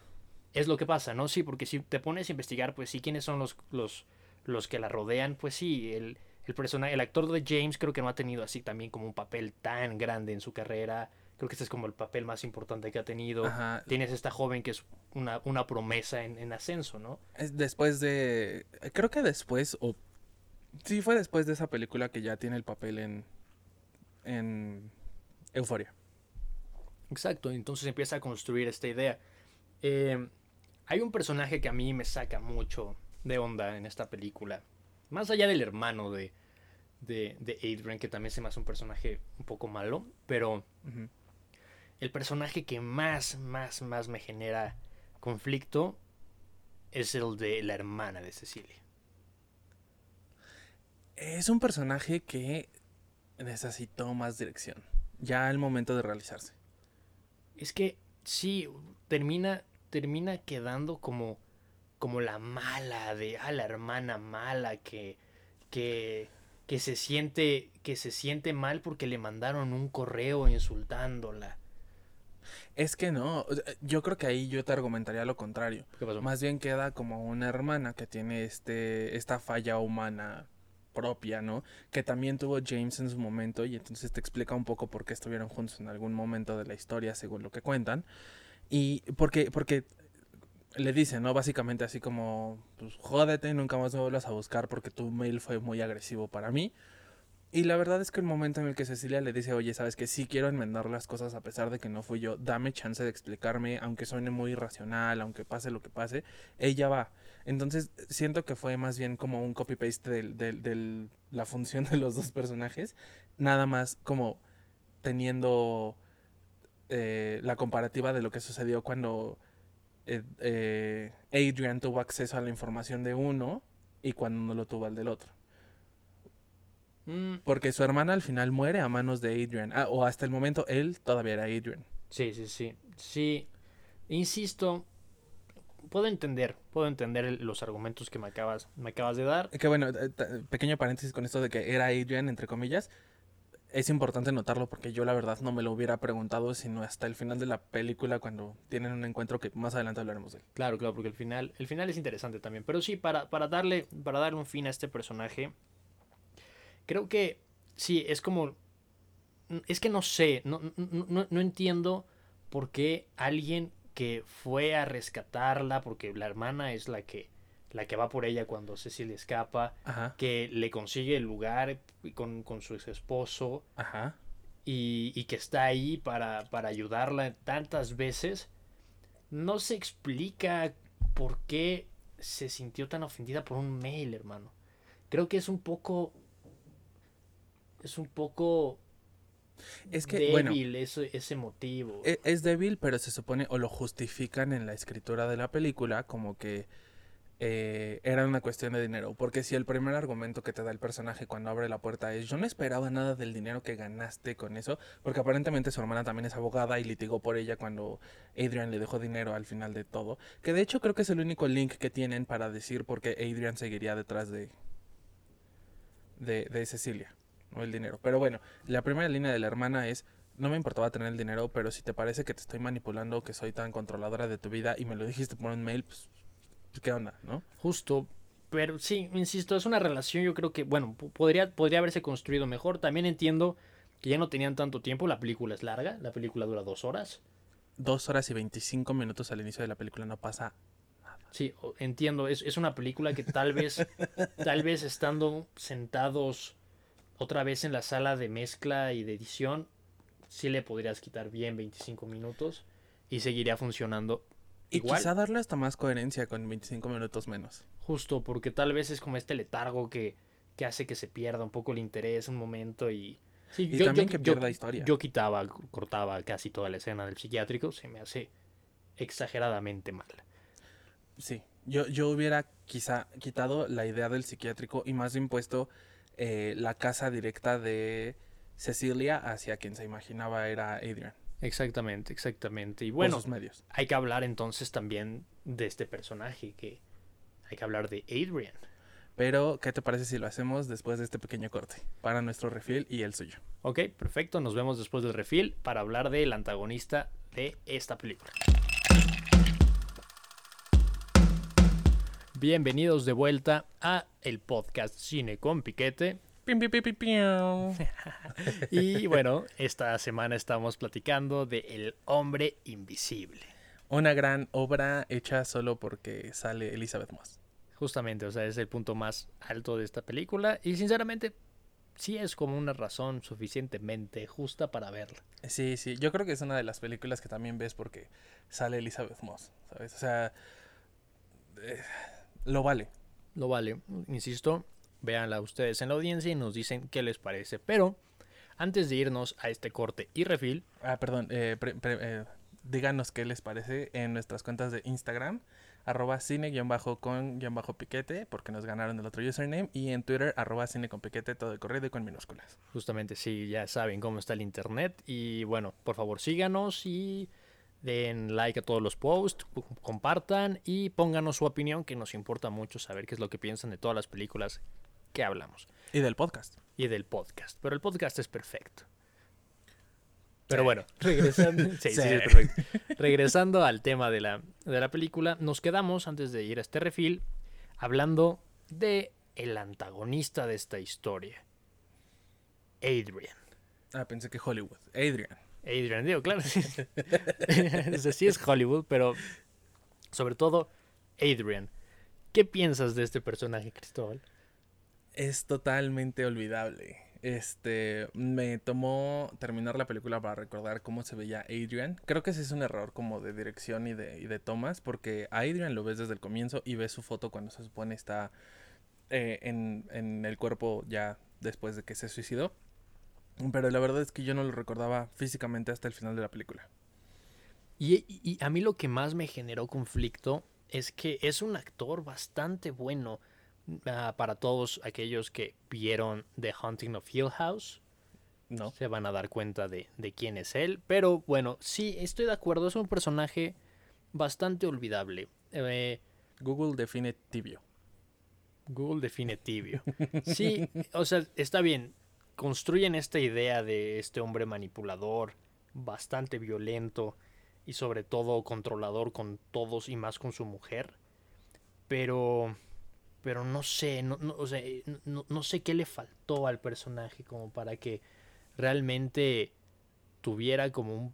Speaker 2: es lo que pasa, ¿no? Sí, porque si te pones a investigar, pues sí, quiénes son los, los, los que la rodean, pues sí, el, el personaje, el actor de James creo que no ha tenido así también como un papel tan grande en su carrera. Creo que este es como el papel más importante que ha tenido.
Speaker 1: Ajá.
Speaker 2: Tienes esta joven que es una, una promesa en, en ascenso, ¿no?
Speaker 1: Es después de. Creo que después, o. Sí, fue después de esa película que ya tiene el papel en. En. Euforia.
Speaker 2: Exacto, entonces empieza a construir esta idea. Eh, hay un personaje que a mí me saca mucho de onda en esta película. Más allá del hermano de, de, de Adrian, que también se me hace un personaje un poco malo, pero el personaje que más, más, más me genera conflicto es el de la hermana de Cecilia.
Speaker 1: Es un personaje que necesitó más dirección. Ya al momento de realizarse.
Speaker 2: Es que sí, termina, termina quedando como, como la mala de, ah, la hermana mala que, que, que se siente, que se siente mal porque le mandaron un correo insultándola.
Speaker 1: Es que no. Yo creo que ahí yo te argumentaría lo contrario.
Speaker 2: ¿Qué pasó?
Speaker 1: Más bien queda como una hermana que tiene este esta falla humana propia, ¿no? Que también tuvo James en su momento y entonces te explica un poco por qué estuvieron juntos en algún momento de la historia, según lo que cuentan. Y porque porque le dice, ¿no? Básicamente así como, pues jódete, nunca más me vuelvas a buscar porque tu mail fue muy agresivo para mí. Y la verdad es que el momento en el que Cecilia le dice, oye, sabes que sí quiero enmendar las cosas a pesar de que no fui yo, dame chance de explicarme, aunque suene muy irracional, aunque pase lo que pase, ella va. Entonces siento que fue más bien como un copy-paste de la función de los dos personajes, nada más como teniendo eh, la comparativa de lo que sucedió cuando eh, eh, Adrian tuvo acceso a la información de uno y cuando no lo tuvo al del otro.
Speaker 2: Mm,
Speaker 1: Porque su hermana al final muere a manos de Adrian. Ah, o hasta el momento él todavía era Adrian.
Speaker 2: sí, sí, sí. Sí, insisto, puedo entender, puedo entender los argumentos que me acabas, me acabas de dar.
Speaker 1: Que bueno, eh, pequeño paréntesis con esto de que era Adrian, entre comillas. Es importante notarlo porque yo la verdad no me lo hubiera preguntado sino hasta el final de la película cuando tienen un encuentro que más adelante hablaremos de él.
Speaker 2: Claro, claro, porque el final, el final es interesante también. Pero sí, para, para darle, para darle un fin a este personaje, creo que sí, es como. Es que no sé, no, no, no- no entiendo por qué alguien que fue a rescatarla, porque la hermana es la que, la que va por ella cuando Cecilia escapa,
Speaker 1: Ajá,
Speaker 2: que le consigue el lugar con, con su ex esposo
Speaker 1: ajá.
Speaker 2: y, y que está ahí para, para ayudarla tantas veces, no se explica por qué se sintió tan ofendida por un mail, hermano. Creo que es un poco... Es un poco
Speaker 1: Es que, bueno,
Speaker 2: débil ese, ese motivo.
Speaker 1: e- es débil, pero se supone o lo justifican en la escritura de la película como que eh, era una cuestión de dinero. Porque si el primer argumento que te da el personaje cuando abre la puerta es yo no esperaba nada del dinero que ganaste con eso, porque aparentemente su hermana también es abogada y litigó por ella cuando Adrian le dejó dinero al final de todo. Que de hecho creo que es el único link que tienen para decir por qué Adrian seguiría detrás de, de, de Cecilia, no el dinero. Pero bueno, la primera línea de la hermana es no me importaba tener el dinero, pero si te parece que te estoy manipulando, que soy tan controladora de tu vida y me lo dijiste por un mail, pues, ¿qué onda, no?
Speaker 2: Justo, Pero sí, insisto, es una relación, yo creo que, bueno, podría, podría haberse construido mejor. También entiendo que ya no tenían tanto tiempo, la película es larga, la película dura dos horas.
Speaker 1: Dos horas y veinticinco minutos al inicio de la película, no pasa
Speaker 2: Sí, entiendo. Es, es, una película que tal vez, tal vez estando sentados otra vez en la sala de mezcla y de edición, sí le podrías quitar bien 25 minutos y seguiría funcionando.
Speaker 1: Y quizá darle hasta más coherencia con 25 minutos menos.
Speaker 2: Justo, porque tal vez es como este letargo que, que hace que se pierda un poco el interés un momento y...
Speaker 1: Sí, y también que pierda historia.
Speaker 2: Yo quitaba, cortaba casi toda la escena del psiquiátrico, se me hace exageradamente mal.
Speaker 1: Sí, yo, yo hubiera quizá quitado la idea del psiquiátrico y más impuesto eh, la casa directa de Cecilia hacia quien se imaginaba era Adrian.
Speaker 2: Exactamente, exactamente. Y bueno,
Speaker 1: medios.
Speaker 2: hay que hablar entonces también de este personaje, que hay que hablar de Adrian.
Speaker 1: Pero, ¿qué te parece si lo hacemos después de este pequeño corte? Para nuestro refil y el suyo.
Speaker 2: Ok, perfecto. Nos vemos después del refil para hablar del antagonista de esta película. Bienvenidos de vuelta a el podcast Cine con Piquete. y bueno, esta semana estamos platicando de El hombre invisible.
Speaker 1: Una gran obra hecha solo porque sale Elizabeth Moss.
Speaker 2: Justamente, o sea, es el punto más alto de esta película y sinceramente sí es como una razón suficientemente justa para verla.
Speaker 1: Sí, sí, yo creo que es una de las películas que también ves porque sale Elizabeth Moss, ¿sabes? O sea, eh, lo vale.
Speaker 2: Lo vale. Insisto, véanla ustedes en la audiencia y nos dicen qué les parece. Pero antes de irnos a este corte y refil.
Speaker 1: Ah, perdón. Eh, eh, díganos qué les parece en nuestras cuentas de Instagram. Arroba cine-con-piquete, porque nos ganaron el otro username. Y en Twitter, arroba cine con piquete, todo de corrido y con minúsculas.
Speaker 2: Justamente, sí, ya saben cómo está el internet. Y bueno, por favor síganos y den like a todos los posts, compartan y pónganos su opinión, que nos importa mucho saber qué es lo que piensan de todas las películas que hablamos.
Speaker 1: Y del podcast.
Speaker 2: Y del podcast. Pero el podcast es perfecto. Pero bueno, regresando, regresando al tema de la, de la película, nos quedamos, antes de ir a este refil, hablando de el antagonista de esta historia, Adrian.
Speaker 1: Ah, pensé que Hollywood. Adrian.
Speaker 2: Adrian, digo, claro. sí es Hollywood, pero sobre todo Adrian. ¿Qué piensas de este personaje, Cristóbal?
Speaker 1: Es totalmente olvidable. Este, me tomó terminar la película para recordar cómo se veía Adrian. Creo que ese es un error como de dirección y de, y de tomas, porque a Adrian lo ves desde el comienzo y ves su foto cuando se supone está eh, en, en el cuerpo ya después de que se suicidó. Pero la verdad es que yo no lo recordaba físicamente hasta el final de la película.
Speaker 2: Y, a mí lo que más me generó conflicto es que es un actor bastante bueno ah, para todos aquellos que vieron The Haunting of Hill House. No. Se van a dar cuenta de, quién es él. Pero bueno, sí, estoy de acuerdo. Es un personaje bastante olvidable. Eh,
Speaker 1: Google define tibio.
Speaker 2: Google define tibio. Sí, o sea, está bien construyen esta idea de este hombre manipulador, bastante violento y sobre todo controlador con todos y más con su mujer. Pero pero no sé, no, no, no, sé qué le faltó al personaje como para que realmente tuviera como un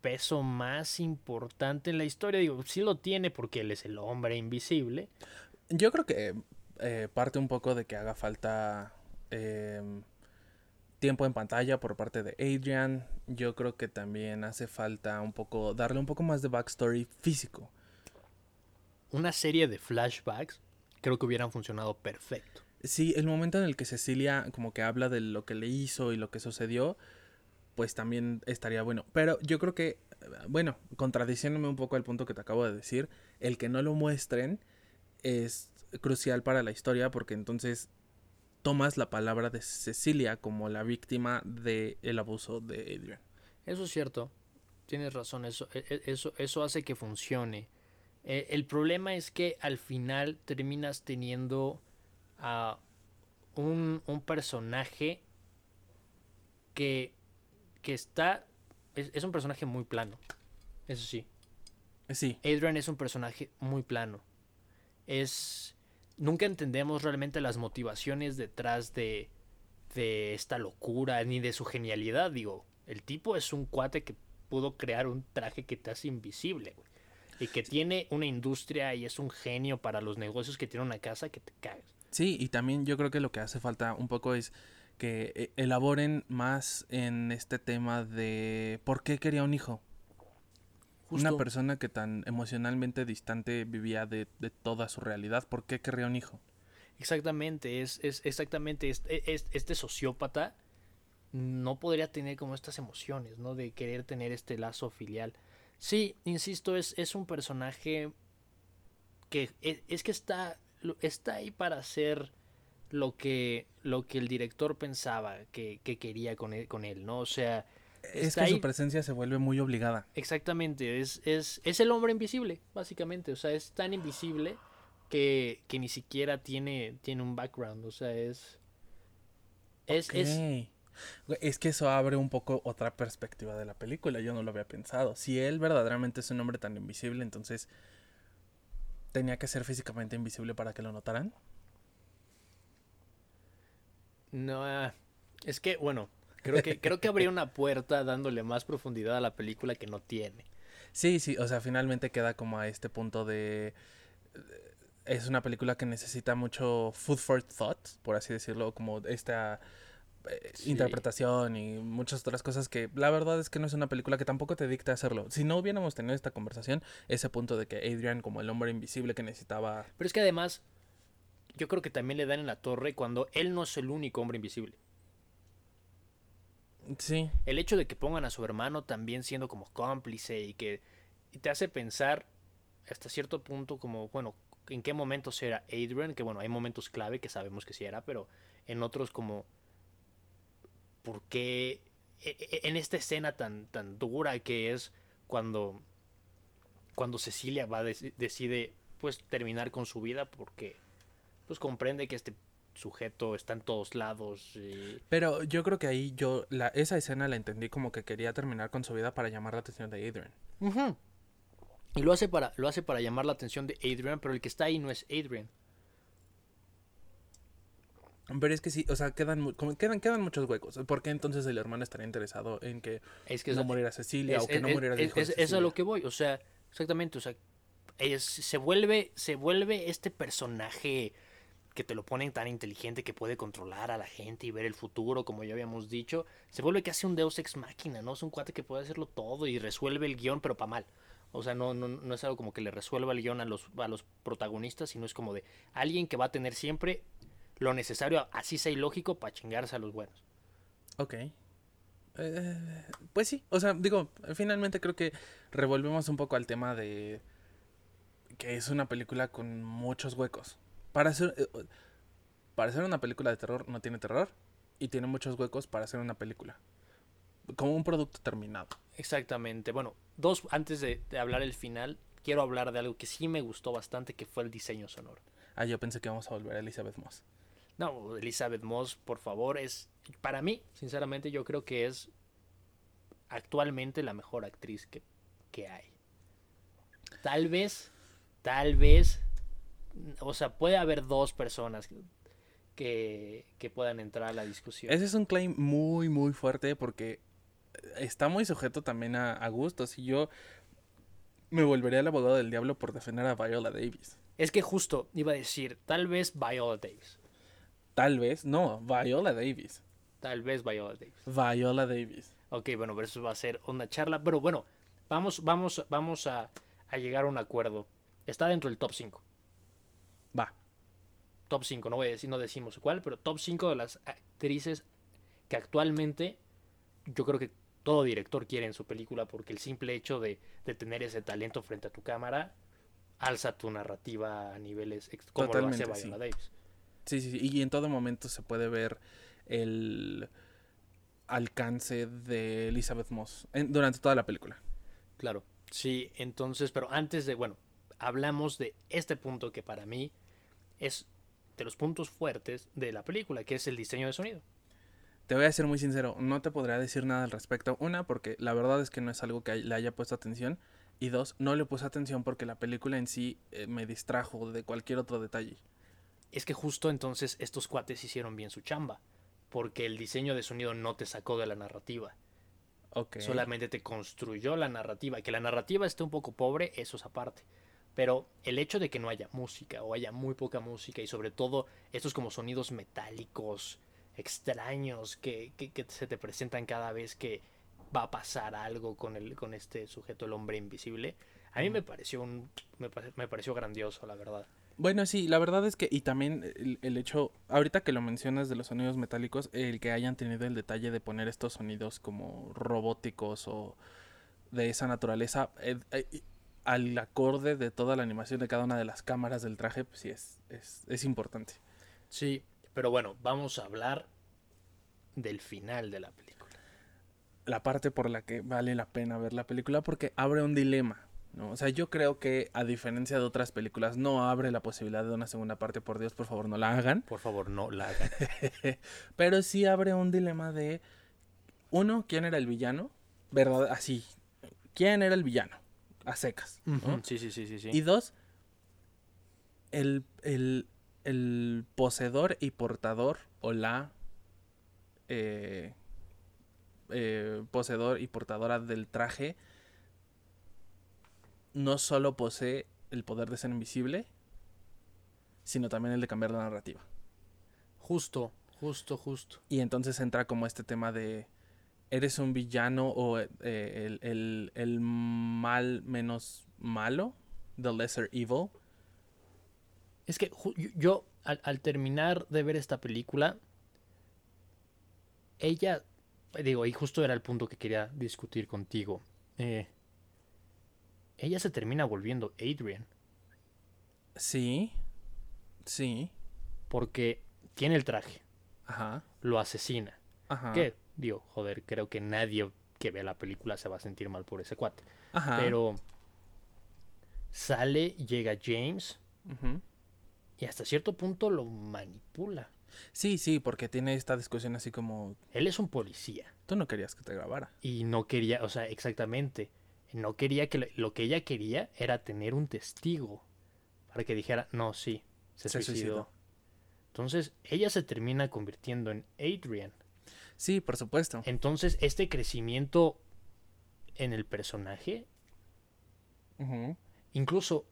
Speaker 2: peso más importante en la historia. Digo, sí lo tiene porque él es el hombre invisible.
Speaker 1: Yo creo que eh, parte un poco de que haga falta em, tiempo en pantalla por parte de Adrian. Yo creo que también hace falta un poco, darle un poco más de backstory físico.
Speaker 2: Una serie de flashbacks creo que hubieran funcionado perfecto.
Speaker 1: Sí, el momento en el que Cecilia como que habla de lo que le hizo y lo que sucedió, pues también estaría bueno. Pero yo creo que, bueno, contradiciéndome un poco al punto que te acabo de decir, el que no lo muestren es crucial para la historia porque entonces tomas la palabra de Cecilia como la víctima del el abuso de Adrian.
Speaker 2: Eso es cierto. Tienes razón, eso, e, e, eso, eso hace que funcione. Eh, el problema es que al final terminas teniendo a un, personaje que, que está... Es, es, un personaje muy plano. Eso sí.
Speaker 1: Sí.
Speaker 2: Adrian es un personaje muy plano. Es nunca entendemos realmente las motivaciones detrás de, de esta locura ni de su genialidad. Digo, el tipo es un cuate que pudo crear un traje que te hace invisible, güey. Y que tiene una industria y es un genio para los negocios que tiene una casa que te cagas.
Speaker 1: Sí, y también yo creo que lo que hace falta un poco es que eh, elaboren más en este tema de por qué quería un hijo.
Speaker 2: Justo.
Speaker 1: Una persona que tan emocionalmente distante vivía de, de toda su realidad, ¿por qué querría un hijo?
Speaker 2: Exactamente, es, es exactamente este, es- este sociópata no podría tener como estas emociones, ¿no? De querer tener este lazo filial. Sí, insisto, es, es un personaje que es, es que está, está ahí para hacer lo que, lo que el director pensaba que, que quería con él, con él, ¿no? O sea,
Speaker 1: Es que su presencia se vuelve muy obligada.
Speaker 2: Exactamente, es, es, es el hombre invisible, básicamente. O sea, es tan invisible que, que ni siquiera tiene, tiene un background. O sea, es. Es, es,
Speaker 1: Es que eso abre un poco otra perspectiva de la película. Yo no lo había pensado. Si él verdaderamente es un hombre tan invisible, entonces tenía que ser físicamente invisible para que lo notaran.
Speaker 2: No, ah, es que, bueno, creo que, creo que habría una puerta dándole más profundidad a la película que no tiene.
Speaker 1: Sí, sí, o sea, finalmente queda como a este punto de... Es una película que necesita mucho food for thought, por así decirlo, como esta eh,
Speaker 2: Sí.
Speaker 1: interpretación y muchas otras cosas que la verdad es que no es una película que tampoco te dicta hacerlo. Si no hubiéramos tenido esta conversación, ese punto de que Adrian como el hombre invisible que necesitaba...
Speaker 2: Pero es que además, yo creo que también le dan en la torre cuando él no es el único hombre invisible. El hecho de que pongan a su hermano también siendo como cómplice y que te hace pensar hasta cierto punto como, bueno, en qué momentos era Adrian, que bueno, hay momentos clave que sabemos que sí era, pero en otros como, ¿por qué e- e- en esta escena tan, tan dura que es cuando, cuando Cecilia va, deci- decide pues terminar con su vida porque pues comprende que este sujeto está en todos lados y
Speaker 1: pero yo creo que ahí yo la, esa escena la entendí como que quería terminar con su vida para llamar la atención de Adrian.
Speaker 2: Y lo hace para lo hace para llamar la atención de Adrian, pero el que está ahí no es Adrian.
Speaker 1: Pero es que sí, o sea, quedan, quedan, quedan muchos huecos. ¿Por qué entonces el hermano estaría interesado en que
Speaker 2: Es que
Speaker 1: no
Speaker 2: es-
Speaker 1: muriera Cecilia
Speaker 2: es-
Speaker 1: o que no muriera el
Speaker 2: es-
Speaker 1: hijo de
Speaker 2: es- es a lo que voy, o sea, exactamente, o sea, es- se vuelve se vuelve este personaje que te lo ponen tan inteligente que puede controlar a la gente y ver el futuro, como ya habíamos dicho, se vuelve casi un Deus ex máquina, ¿no? Es un cuate que puede hacerlo todo y resuelve el guion, pero para mal. O sea, no, no, no es algo como que le resuelva el guion a los, a los protagonistas, sino es como de alguien que va a tener siempre lo necesario, así sea ilógico, para chingarse a los buenos.
Speaker 1: Ok. Eh, pues sí, o sea, digo, finalmente creo que revolvemos un poco al tema de que es una película con muchos huecos. Para eh, para ser una película de terror no tiene terror y tiene muchos huecos para ser una película. Como un producto terminado.
Speaker 2: Exactamente. Bueno, dos, antes de, de hablar el final, quiero hablar de algo que sí me gustó bastante, que fue el diseño sonoro.
Speaker 1: Ah, yo pensé que vamos a volver a Elizabeth Moss.
Speaker 2: No, Elizabeth Moss, por favor, es, para mí, sinceramente, yo creo que es actualmente la mejor actriz que, que hay. Tal vez, tal vez, o sea, puede haber dos personas que, que puedan entrar a la discusión.
Speaker 1: Ese es un claim muy, muy fuerte porque está muy sujeto también a, a gustos. Y yo me volvería el abogado del diablo por defender a Viola Davis.
Speaker 2: Es que justo iba a decir, tal vez Viola Davis.
Speaker 1: Tal vez, no, Viola Davis.
Speaker 2: Tal vez Viola Davis.
Speaker 1: Viola Davis.
Speaker 2: Ok, bueno, pero eso va a ser una charla. Pero bueno, vamos, vamos, vamos a, a llegar a un acuerdo. Está dentro del top 5. Top 5, no voy a decir, no decimos cuál, pero top 5 de las actrices que actualmente yo creo que todo director quiere en su película porque el simple hecho de, de tener ese talento frente a tu cámara alza tu narrativa a niveles como lo hace Viola
Speaker 1: sí.
Speaker 2: Davis.
Speaker 1: Sí, sí, sí. Y en todo momento se puede ver el alcance de Elizabeth Moss en- durante toda la película.
Speaker 2: Claro, sí, entonces, pero antes de, bueno, hablamos de este punto que para mí es de los puntos fuertes de la película, que es el diseño de sonido.
Speaker 1: Te voy a ser muy sincero, no te podría decir nada al respecto. Una, porque la verdad es que no es algo que le haya puesto atención. Y dos, no le puse atención porque la película en sí eh, me distrajo de cualquier otro detalle.
Speaker 2: es que justo entonces estos cuates hicieron bien su chamba, porque el diseño de sonido no te sacó de la narrativa.
Speaker 1: Ok.
Speaker 2: Solamente te construyó la narrativa. Que la narrativa esté un poco pobre, eso es aparte. Pero el hecho de que no haya música o haya muy poca música y sobre todo estos como sonidos metálicos extraños que, que- que se te presentan cada vez que va a pasar algo con, el, con este sujeto, el hombre invisible, a mí me pareció, un, me, me pareció grandioso, la verdad.
Speaker 1: Bueno, sí, la verdad es que, y también el, el hecho, ahorita que lo mencionas de los sonidos metálicos, el que hayan tenido el detalle de poner estos sonidos como robóticos o de esa naturaleza, eh, eh, al acorde de toda la animación de cada una de las cámaras del traje, pues sí es, es, es importante.
Speaker 2: Sí, pero bueno, vamos a hablar del final de la película.
Speaker 1: La parte por la que vale la pena ver la película porque abre un dilema. ¿no? O sea, yo creo que a diferencia de otras películas, no abre la posibilidad de una segunda parte, por Dios, por favor, no la hagan.
Speaker 2: Por favor, no la hagan.
Speaker 1: Pero sí abre un dilema de, uno, ¿quién era el villano? ¿Verdad? Así. ¿Quién era el villano? A secas.
Speaker 2: Sí, sí, sí, sí. sí.
Speaker 1: Y dos, el, el, el poseedor y portador o la eh, eh, poseedor y portadora del traje no solo posee el poder de ser invisible, sino también el de cambiar la narrativa.
Speaker 2: Justo, justo, justo.
Speaker 1: Y entonces entra como este tema de eres un villano o eh, el, el- el mal menos malo, the lesser evil.
Speaker 2: Es que yo, al, al terminar de ver esta película, ella, digo, y justo era el punto que quería discutir contigo. eh, ella se termina volviendo Adrian,
Speaker 1: Sí, sí,
Speaker 2: porque tiene el traje,
Speaker 1: ajá,
Speaker 2: lo asesina.
Speaker 1: ajá.
Speaker 2: Que, digo, joder, creo que nadie que vea la película se va a sentir mal por ese cuate.
Speaker 1: Ajá.
Speaker 2: Pero sale, llega James y hasta cierto punto lo manipula.
Speaker 1: Sí, sí, porque tiene esta discusión así como,
Speaker 2: Él es un policía.
Speaker 1: tú no querías que te grabara.
Speaker 2: y no quería, o sea, exactamente, no quería que lo, lo que ella quería era tener un testigo para que dijera, no, sí, se,
Speaker 1: Se
Speaker 2: suicidó.
Speaker 1: suicidó.
Speaker 2: Entonces, ella se termina convirtiendo en Adrian.
Speaker 1: Sí, por supuesto.
Speaker 2: Entonces, este crecimiento en el personaje, incluso,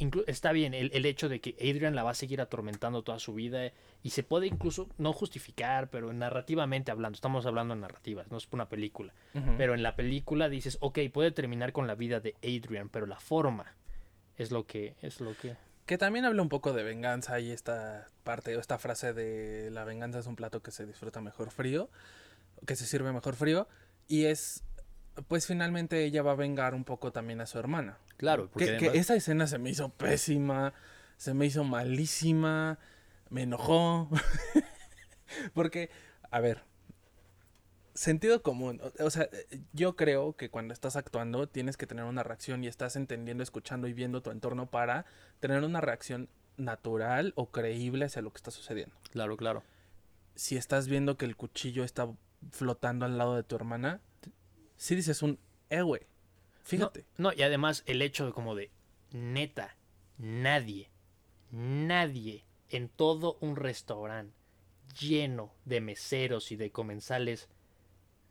Speaker 2: inclu- está bien el, el hecho de que Adrian la va a seguir atormentando toda su vida y se puede incluso no justificar, pero narrativamente hablando, estamos hablando de narrativas, no es una película. Pero en la película dices, ok, puede terminar con la vida de Adrian, pero la forma es lo que es lo que
Speaker 1: Que también habla un poco de venganza y esta parte o esta frase de la venganza es un plato que se disfruta mejor frío, que se sirve mejor frío y es pues finalmente ella va a vengar un poco también a su hermana.
Speaker 2: Claro, porque
Speaker 1: Que, que esa escena se me hizo pésima, se me hizo malísima, me enojó. Porque, a ver, sentido común. O, sea, eh, yo creo que cuando estás actuando tienes que tener una reacción y estás entendiendo, escuchando y viendo tu entorno para tener una reacción natural o creíble hacia lo que está sucediendo.
Speaker 2: claro, claro.
Speaker 1: Si estás viendo que el cuchillo está flotando al lado de tu hermana, sí dices un, eh, güey, fíjate.
Speaker 2: No, y además el hecho de como de neta, nadie, nadie en todo un restaurante lleno de meseros y de comensales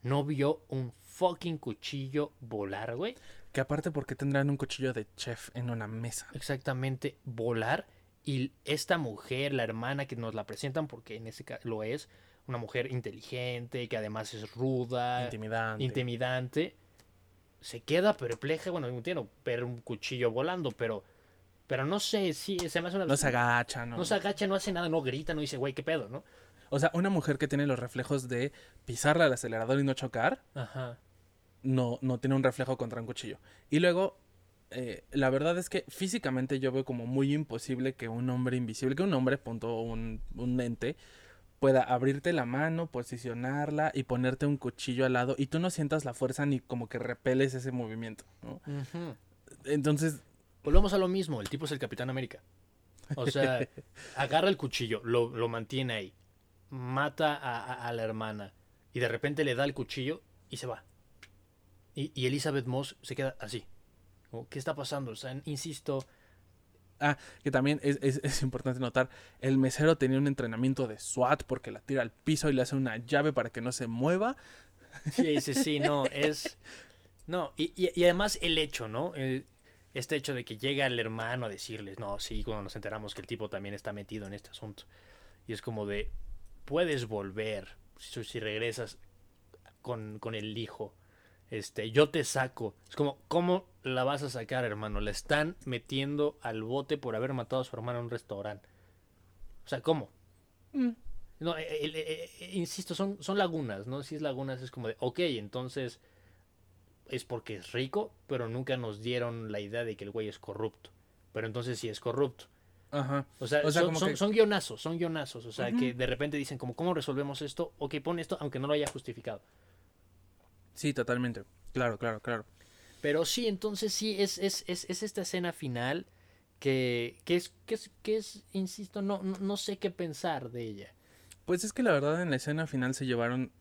Speaker 2: no vio un fucking cuchillo volar, güey.
Speaker 1: Que aparte, ¿por qué tendrán un cuchillo de chef en una mesa?
Speaker 2: exactamente volar y esta mujer, la hermana que nos la presentan porque en ese caso lo es, una mujer inteligente, que además es ruda,
Speaker 1: Intimidante.
Speaker 2: intimidante, se queda perpleja, bueno, no entiendo, ver un cuchillo volando, pero pero no sé, sí, se me hace una
Speaker 1: no se agacha, ¿no?
Speaker 2: no se agacha, no hace nada, no grita, no dice, güey, qué pedo, ¿no?
Speaker 1: O sea, una mujer que tiene los reflejos de pisarle al acelerador y no chocar,
Speaker 2: Ajá.
Speaker 1: no, no tiene un reflejo contra un cuchillo. Y luego, eh, la verdad es que físicamente yo veo como muy imposible que un hombre invisible, que un hombre, punto, un, un ente, pueda abrirte la mano, posicionarla y ponerte un cuchillo al lado y tú no sientas la fuerza ni como que repeles ese movimiento, ¿no? Entonces,
Speaker 2: Volvemos a lo mismo, el tipo es el Capitán América. O sea, agarra el cuchillo, lo, lo mantiene ahí, mata a, a- a la hermana y de repente le da el cuchillo y se va. Y, y Elizabeth Moss se queda así. Como, ¿Qué está pasando? O sea, insisto,
Speaker 1: Ah, que también es, es, es, importante notar, el mesero tenía un entrenamiento de SWAT porque la tira al piso y le hace una llave para que no se mueva.
Speaker 2: Sí, sí, sí, no, es... No, y, y, y además el hecho, ¿no? El, este hecho de que llega el hermano a decirles, no, sí, cuando nos enteramos que el tipo también está metido en este asunto. Y es como de, puedes volver si, si regresas con, con el hijo este, yo te saco. Es como, ¿cómo la vas a sacar, hermano? La están metiendo al bote por haber matado a su hermano en un restaurante. O sea, ¿cómo? Mm. No, eh, eh, eh, insisto, son, son lagunas, ¿no? Si es lagunas es como de, ok, entonces es porque es rico, pero nunca nos dieron la idea de que el güey es corrupto. Pero entonces sí es corrupto.
Speaker 1: Ajá.
Speaker 2: O sea, son, son, son, guionazos, son guionazos. O sea, que de repente dicen como, ¿cómo resolvemos esto? Ok, pon esto, aunque no lo haya justificado.
Speaker 1: Sí, totalmente. Claro, claro, claro.
Speaker 2: Pero sí, entonces sí, es, es, es, es esta escena final que, que, es, que, es, que es, insisto, no, no, no sé qué pensar de ella.
Speaker 1: Pues es que la verdad en la escena final se llevaron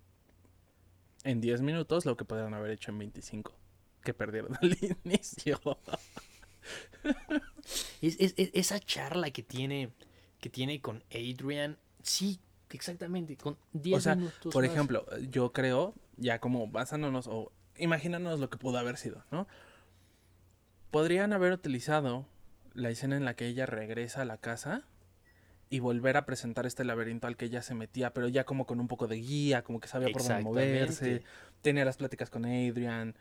Speaker 1: en 10 minutos lo que podrían haber hecho en 25, que perdieron al inicio.
Speaker 2: Es, es, esa charla que tiene, que tiene con Adrian, sí, exactamente, con 10
Speaker 1: o sea,
Speaker 2: minutos.
Speaker 1: Por ejemplo, yo creo, ya como basándonos o imaginándonos lo que pudo haber sido, ¿no? Podrían haber utilizado la escena en la que ella regresa a la casa y volver a presentar este laberinto al que ella se metía, pero ya como con un poco de guía, como que sabía por dónde moverse, tenía las pláticas con Adrian.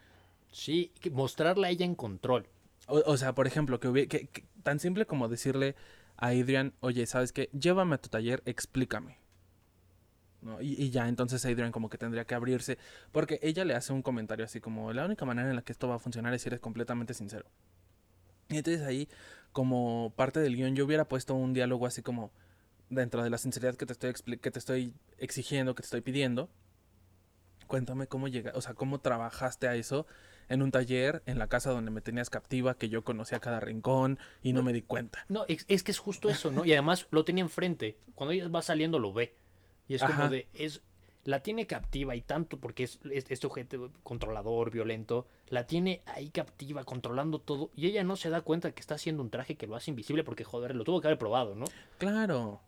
Speaker 2: Sí, mostrarla a ella en control.
Speaker 1: O, sea, por ejemplo, que, hubiera, tan simple como decirle a Adrian, oye, ¿sabes qué? Llévame a tu taller, explícame. Y, ya entonces Adrian como que tendría que abrirse, porque ella le hace un comentario así como, la única manera en la que esto va a funcionar es si eres completamente sincero. Y entonces ahí, como parte del guion, yo hubiera puesto un diálogo así como, dentro de la sinceridad que te estoy, que te estoy exigiendo, que te estoy pidiendo, cuéntame cómo llega, o sea, cómo trabajaste a eso en un taller, en la casa donde me tenías captiva, que yo conocía cada rincón y no, me di cuenta.
Speaker 2: No, es, es, que es justo eso, ¿no? Y además lo tenía enfrente. Cuando ella va saliendo lo ve. Y es como de, es, la tiene captiva y tanto porque es, este objeto controlador, violento, la tiene ahí captiva, controlando todo, y ella no se da cuenta que está haciendo un traje que lo hace invisible porque, joder, lo tuvo que haber probado, ¿no?
Speaker 1: Claro.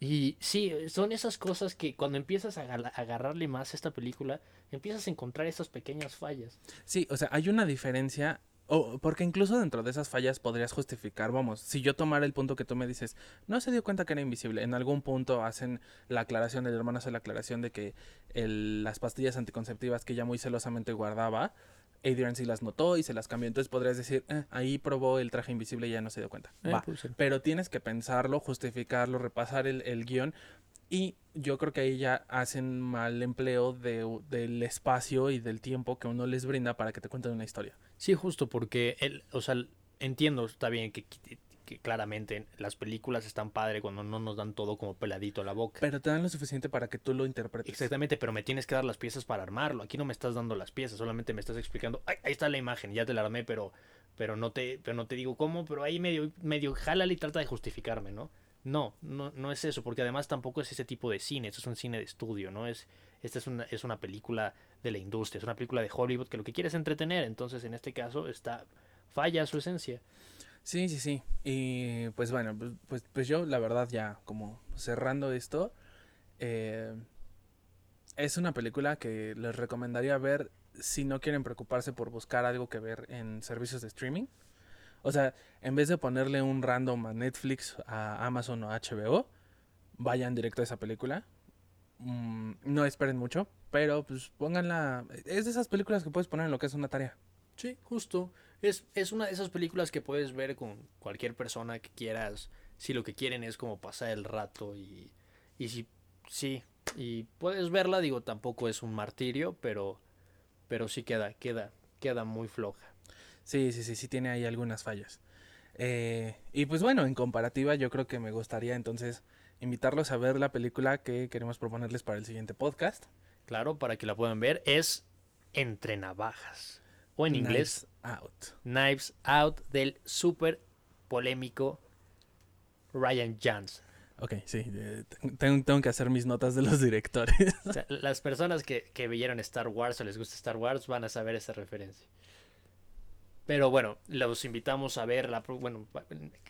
Speaker 2: Y sí, son esas cosas que cuando empiezas a agarrarle más a esta película, empiezas a encontrar esas pequeñas fallas.
Speaker 1: Sí, o sea, hay una diferencia o porque incluso dentro de esas fallas podrías justificar, vamos, si yo tomara el punto que tú me dices, no se dio cuenta que era invisible, en algún punto hacen la aclaración, el hermano hace la aclaración de que las pastillas anticonceptivas que ella muy celosamente guardaba, Adrian sí las notó y se las cambió, entonces podrías decir, eh, ahí probó el traje invisible y ya no se dio cuenta.
Speaker 2: Eh,
Speaker 1: Va. Pero tienes que pensarlo, justificarlo, repasar el, el guion y yo creo que ahí ya hacen mal empleo de, del espacio y del tiempo que uno les brinda para que te cuenten una historia.
Speaker 2: Sí, justo porque, él, o sea, entiendo, está bien que, que, claramente las películas están padre cuando no nos dan todo como peladito a la boca.
Speaker 1: Pero te dan lo suficiente para que tú lo interpretes.
Speaker 2: Exactamente, pero me tienes que dar las piezas para armarlo. Aquí no me estás dando las piezas, solamente me estás explicando, "Ay, ahí está la imagen, ya te la armé, pero pero no te pero no te digo cómo, pero ahí medio medio jálale y trata de justificarme, ¿no? No, no, no es eso, porque además tampoco es ese tipo de cine, esto es un cine de estudio, ¿no? Es, esta es una, es una película de la industria, es una película de Hollywood que lo que quiere es entretener, entonces en este caso está, falla su esencia.
Speaker 1: Sí, sí, sí. Y pues bueno, pues, pues, pues yo la verdad ya como cerrando esto, eh, es una película que les recomendaría ver si no quieren preocuparse por buscar algo que ver en servicios de streaming. O sea, en vez de ponerle un random a Netflix, a Amazon o a HBO, vayan directo a esa película. Mm, no esperen mucho, pero pues pónganla. Es de esas películas que puedes poner en lo que es una tarea.
Speaker 2: Sí, justo. Es, es una de esas películas que puedes ver con cualquier persona que quieras, si lo que quieren es como pasar el rato y, y si, sí, y puedes verla, digo, tampoco es un martirio, pero, pero sí queda, queda, queda muy floja.
Speaker 1: Sí, sí, sí, sí tiene ahí algunas fallas. Eh, y pues bueno, en comparativa yo creo que me gustaría entonces invitarlos a ver la película que queremos proponerles para el siguiente podcast.
Speaker 2: Claro, para que la puedan ver, es Entre Navajas. O en inglés,
Speaker 1: Knives Out.
Speaker 2: Knives Out del súper polémico Ryan Johnson.
Speaker 1: Ok, sí, eh, tengo, tengo que hacer mis notas de los directores.
Speaker 2: O sea, las personas que, que vieron Star Wars o les gusta Star Wars van a saber esa referencia. Pero bueno, los invitamos a ver, la, bueno,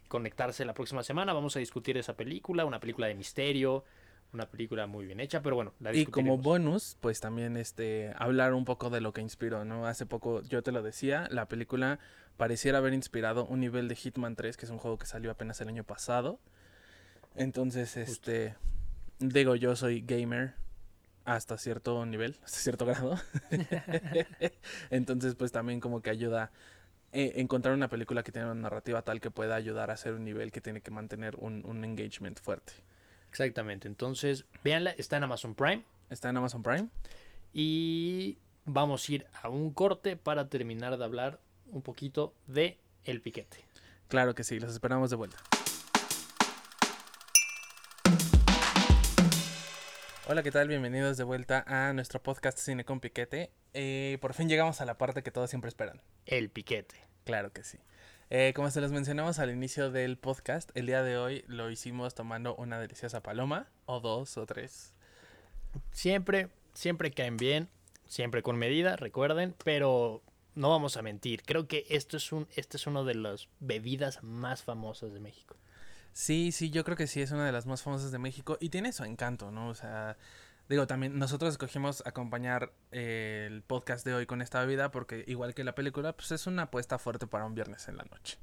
Speaker 2: conectarse la próxima semana. Vamos a discutir esa película, una película de misterio, una película muy bien hecha, pero bueno,
Speaker 1: la Y como bonus, pues también este hablar un poco de lo que inspiró, ¿no? Hace poco yo te lo decía, la película pareciera haber inspirado un nivel de Hitman 3, que es un juego que salió apenas el año pasado. Entonces, este digo, yo soy gamer hasta cierto nivel, hasta cierto grado. Entonces, pues también como que ayuda eh, encontrar una película que tiene una narrativa tal que pueda ayudar a hacer un nivel que tiene que mantener un, un engagement fuerte.
Speaker 2: Exactamente. Entonces, véanla, está en Amazon Prime.
Speaker 1: Está en Amazon Prime.
Speaker 2: Y vamos a ir a un corte para terminar de hablar un poquito de El Piquete.
Speaker 1: Claro que sí, los esperamos de vuelta. Hola, ¿qué tal? Bienvenidos de vuelta a nuestro podcast Cine con Piquete. Eh, por fin llegamos a la parte que todos siempre esperan.
Speaker 2: El Piquete.
Speaker 1: Claro que sí. Eh, como se los mencionamos al inicio del podcast, el día de hoy lo hicimos tomando una deliciosa paloma, o dos, o tres.
Speaker 2: Siempre, siempre caen bien, siempre con medida, recuerden, pero no vamos a mentir. Creo que esto es un, este es uno de las bebidas más famosas de México.
Speaker 1: Sí, sí, yo creo que sí es una de las más famosas de México y tiene su encanto, ¿no? O sea, Digo, también nosotros escogimos acompañar eh, el podcast de hoy con esta bebida porque igual que la película, pues es una apuesta fuerte para un viernes en la noche.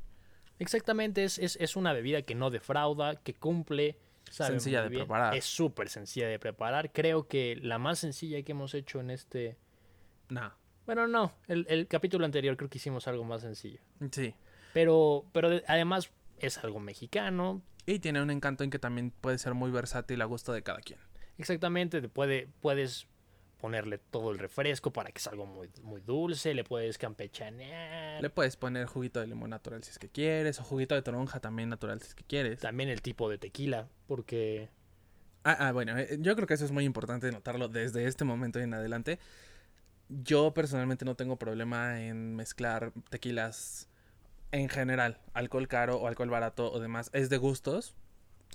Speaker 2: Exactamente, es, es, una bebida que no defrauda, que cumple.
Speaker 1: sencilla de preparar.
Speaker 2: Es súper sencilla de preparar. Creo que la más sencilla que hemos hecho en este...
Speaker 1: No.
Speaker 2: Bueno, no. El, el capítulo anterior creo que hicimos algo más sencillo.
Speaker 1: Sí.
Speaker 2: Pero, pero además es algo mexicano.
Speaker 1: Y tiene un encanto en que también puede ser muy versátil a gusto de cada quien.
Speaker 2: Exactamente, puede, puedes ponerle todo el refresco para que salga muy, muy dulce, le puedes campechanear.
Speaker 1: Le puedes poner juguito de limón natural si es que quieres, o juguito de toronja también natural si es que quieres.
Speaker 2: También el tipo de tequila, porque...
Speaker 1: Ah, ah bueno, eh, yo creo que eso es muy importante notarlo desde este momento en adelante. Yo personalmente no tengo problema en mezclar tequilas en general, alcohol caro o alcohol barato o demás. Es de gustos.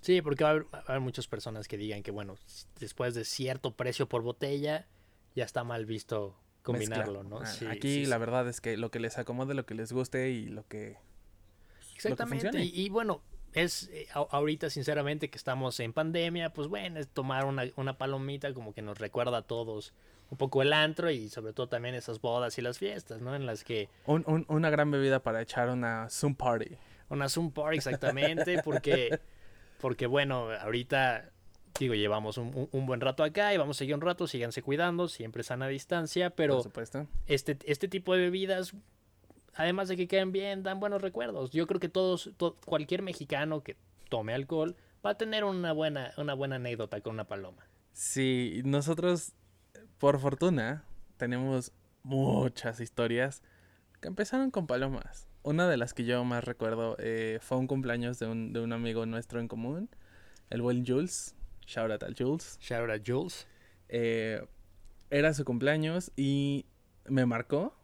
Speaker 2: Sí, porque va a, haber, muchas personas que digan que, bueno, después de cierto precio por botella, ya está mal visto combinarlo, ¿no?
Speaker 1: Ah, aquí la verdad es que lo que les acomode, lo que les guste y lo que...
Speaker 2: Exactamente. y, bueno, es eh, ahorita sinceramente que estamos en pandemia, pues bueno, es tomar una, una, palomita como que nos recuerda a todos un poco el antro y sobre todo también esas bodas y las fiestas, ¿no? En las que...
Speaker 1: una gran bebida para echar una Zoom Party.
Speaker 2: Una Zoom Party, exactamente, porque... Porque bueno, ahorita digo, llevamos un, buen rato acá y vamos a seguir un rato, síganse cuidando, siempre sana distancia, pero Este, este tipo de bebidas, además de que queden bien, dan buenos recuerdos. Yo creo que todos, cualquier mexicano que tome alcohol va a tener una buena, una buena anécdota con una paloma.
Speaker 1: Sí, nosotros, por fortuna, tenemos muchas historias que empezaron con palomas una de las que yo más recuerdo eh, fue un cumpleaños de un, de un amigo nuestro en común, el buen Jules. Shout out al Jules.
Speaker 2: Shout out Jules.
Speaker 1: Eh, era su cumpleaños y me marcó,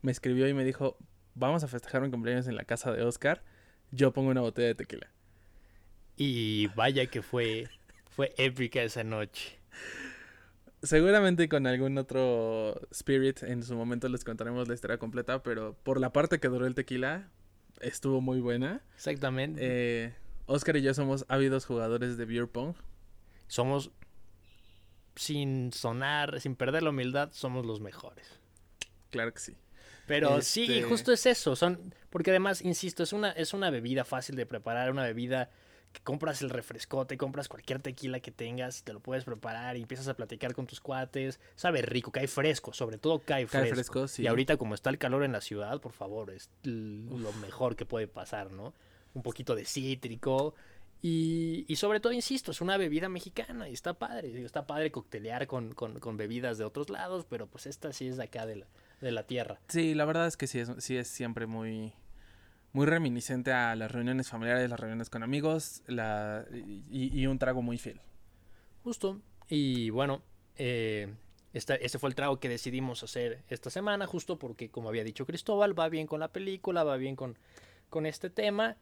Speaker 1: me escribió y me dijo, vamos a festejar un cumpleaños en la casa de Oscar, yo pongo una botella de tequila.
Speaker 2: Y vaya que fue, fue épica esa noche.
Speaker 1: Seguramente con algún otro Spirit en su momento les contaremos la historia completa, pero por la parte que duró el tequila, estuvo muy buena.
Speaker 2: Exactamente.
Speaker 1: Eh, Oscar y yo somos ávidos jugadores de beer pong.
Speaker 2: Somos, sin sonar, sin perder la humildad, somos los mejores.
Speaker 1: Claro que sí.
Speaker 2: Pero sí, este justo es eso. Son, porque además, insisto, es una, es una bebida fácil de preparar, una bebida que compras el refrescote, compras cualquier tequila que tengas, te lo puedes preparar y empiezas a platicar con tus cuates. Sabe rico, cae fresco, sobre todo cae fresco. Y ahorita como está el calor en la ciudad, por favor, es lo mejor que puede pasar, ¿no? Un poquito de cítrico. Y, y, sobre todo, insisto, es una bebida mexicana y está padre. Está padre coctelear con, con, con, bebidas de otros lados, pero pues esta sí es de acá de la, de la tierra.
Speaker 1: Sí, la verdad es que sí es, sí es siempre muy, muy reminiscente a las reuniones familiares, las reuniones con amigos la, y, un trago muy fiel.
Speaker 2: Justo. Y bueno, eh, este, fue el trago que decidimos hacer esta semana, justo porque, como había dicho Cristóbal, va bien con la película, va bien con, con este tema.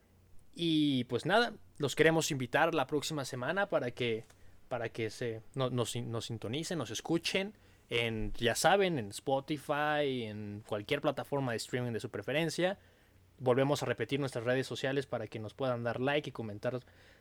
Speaker 2: Y pues nada, los queremos invitar la próxima semana para que, para que se, nos, nos sintonicen, nos escuchen en, ya saben, en Spotify, en cualquier plataforma de streaming de su preferencia. Volvemos a repetir nuestras redes sociales para que nos puedan dar like y comentar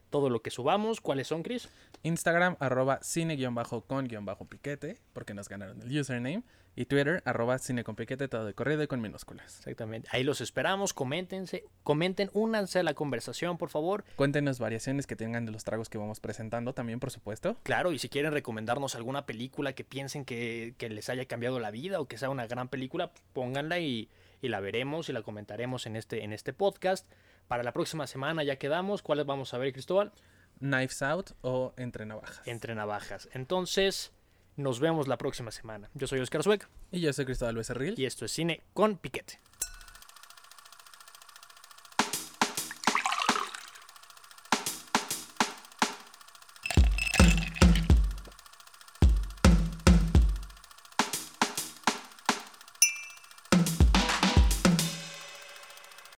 Speaker 2: todo lo que subamos. ¿Cuáles son, Chris?
Speaker 1: Instagram, arroba cine-con-piquete, porque nos ganaron el username. Y Twitter, arroba cine con piquete, todo de corrido y con minúsculas.
Speaker 2: Exactamente. Ahí los esperamos. Coméntense, comenten, únanse a la conversación, por favor.
Speaker 1: Cuéntenos variaciones que tengan de los tragos que vamos presentando también, por supuesto.
Speaker 2: Claro, y si quieren recomendarnos alguna película que piensen que, que les haya cambiado la vida o que sea una gran película, pónganla y, y la veremos y la comentaremos en este, en este podcast. Para la próxima semana ya quedamos. ¿Cuáles vamos a ver, Cristóbal?
Speaker 1: Knives Out o Entre Navajas.
Speaker 2: Entre Navajas. Entonces, nos vemos la próxima semana. Yo soy Oscar Sueck.
Speaker 1: Y yo soy Cristóbal Becerril.
Speaker 2: Y esto es Cine con Piquete.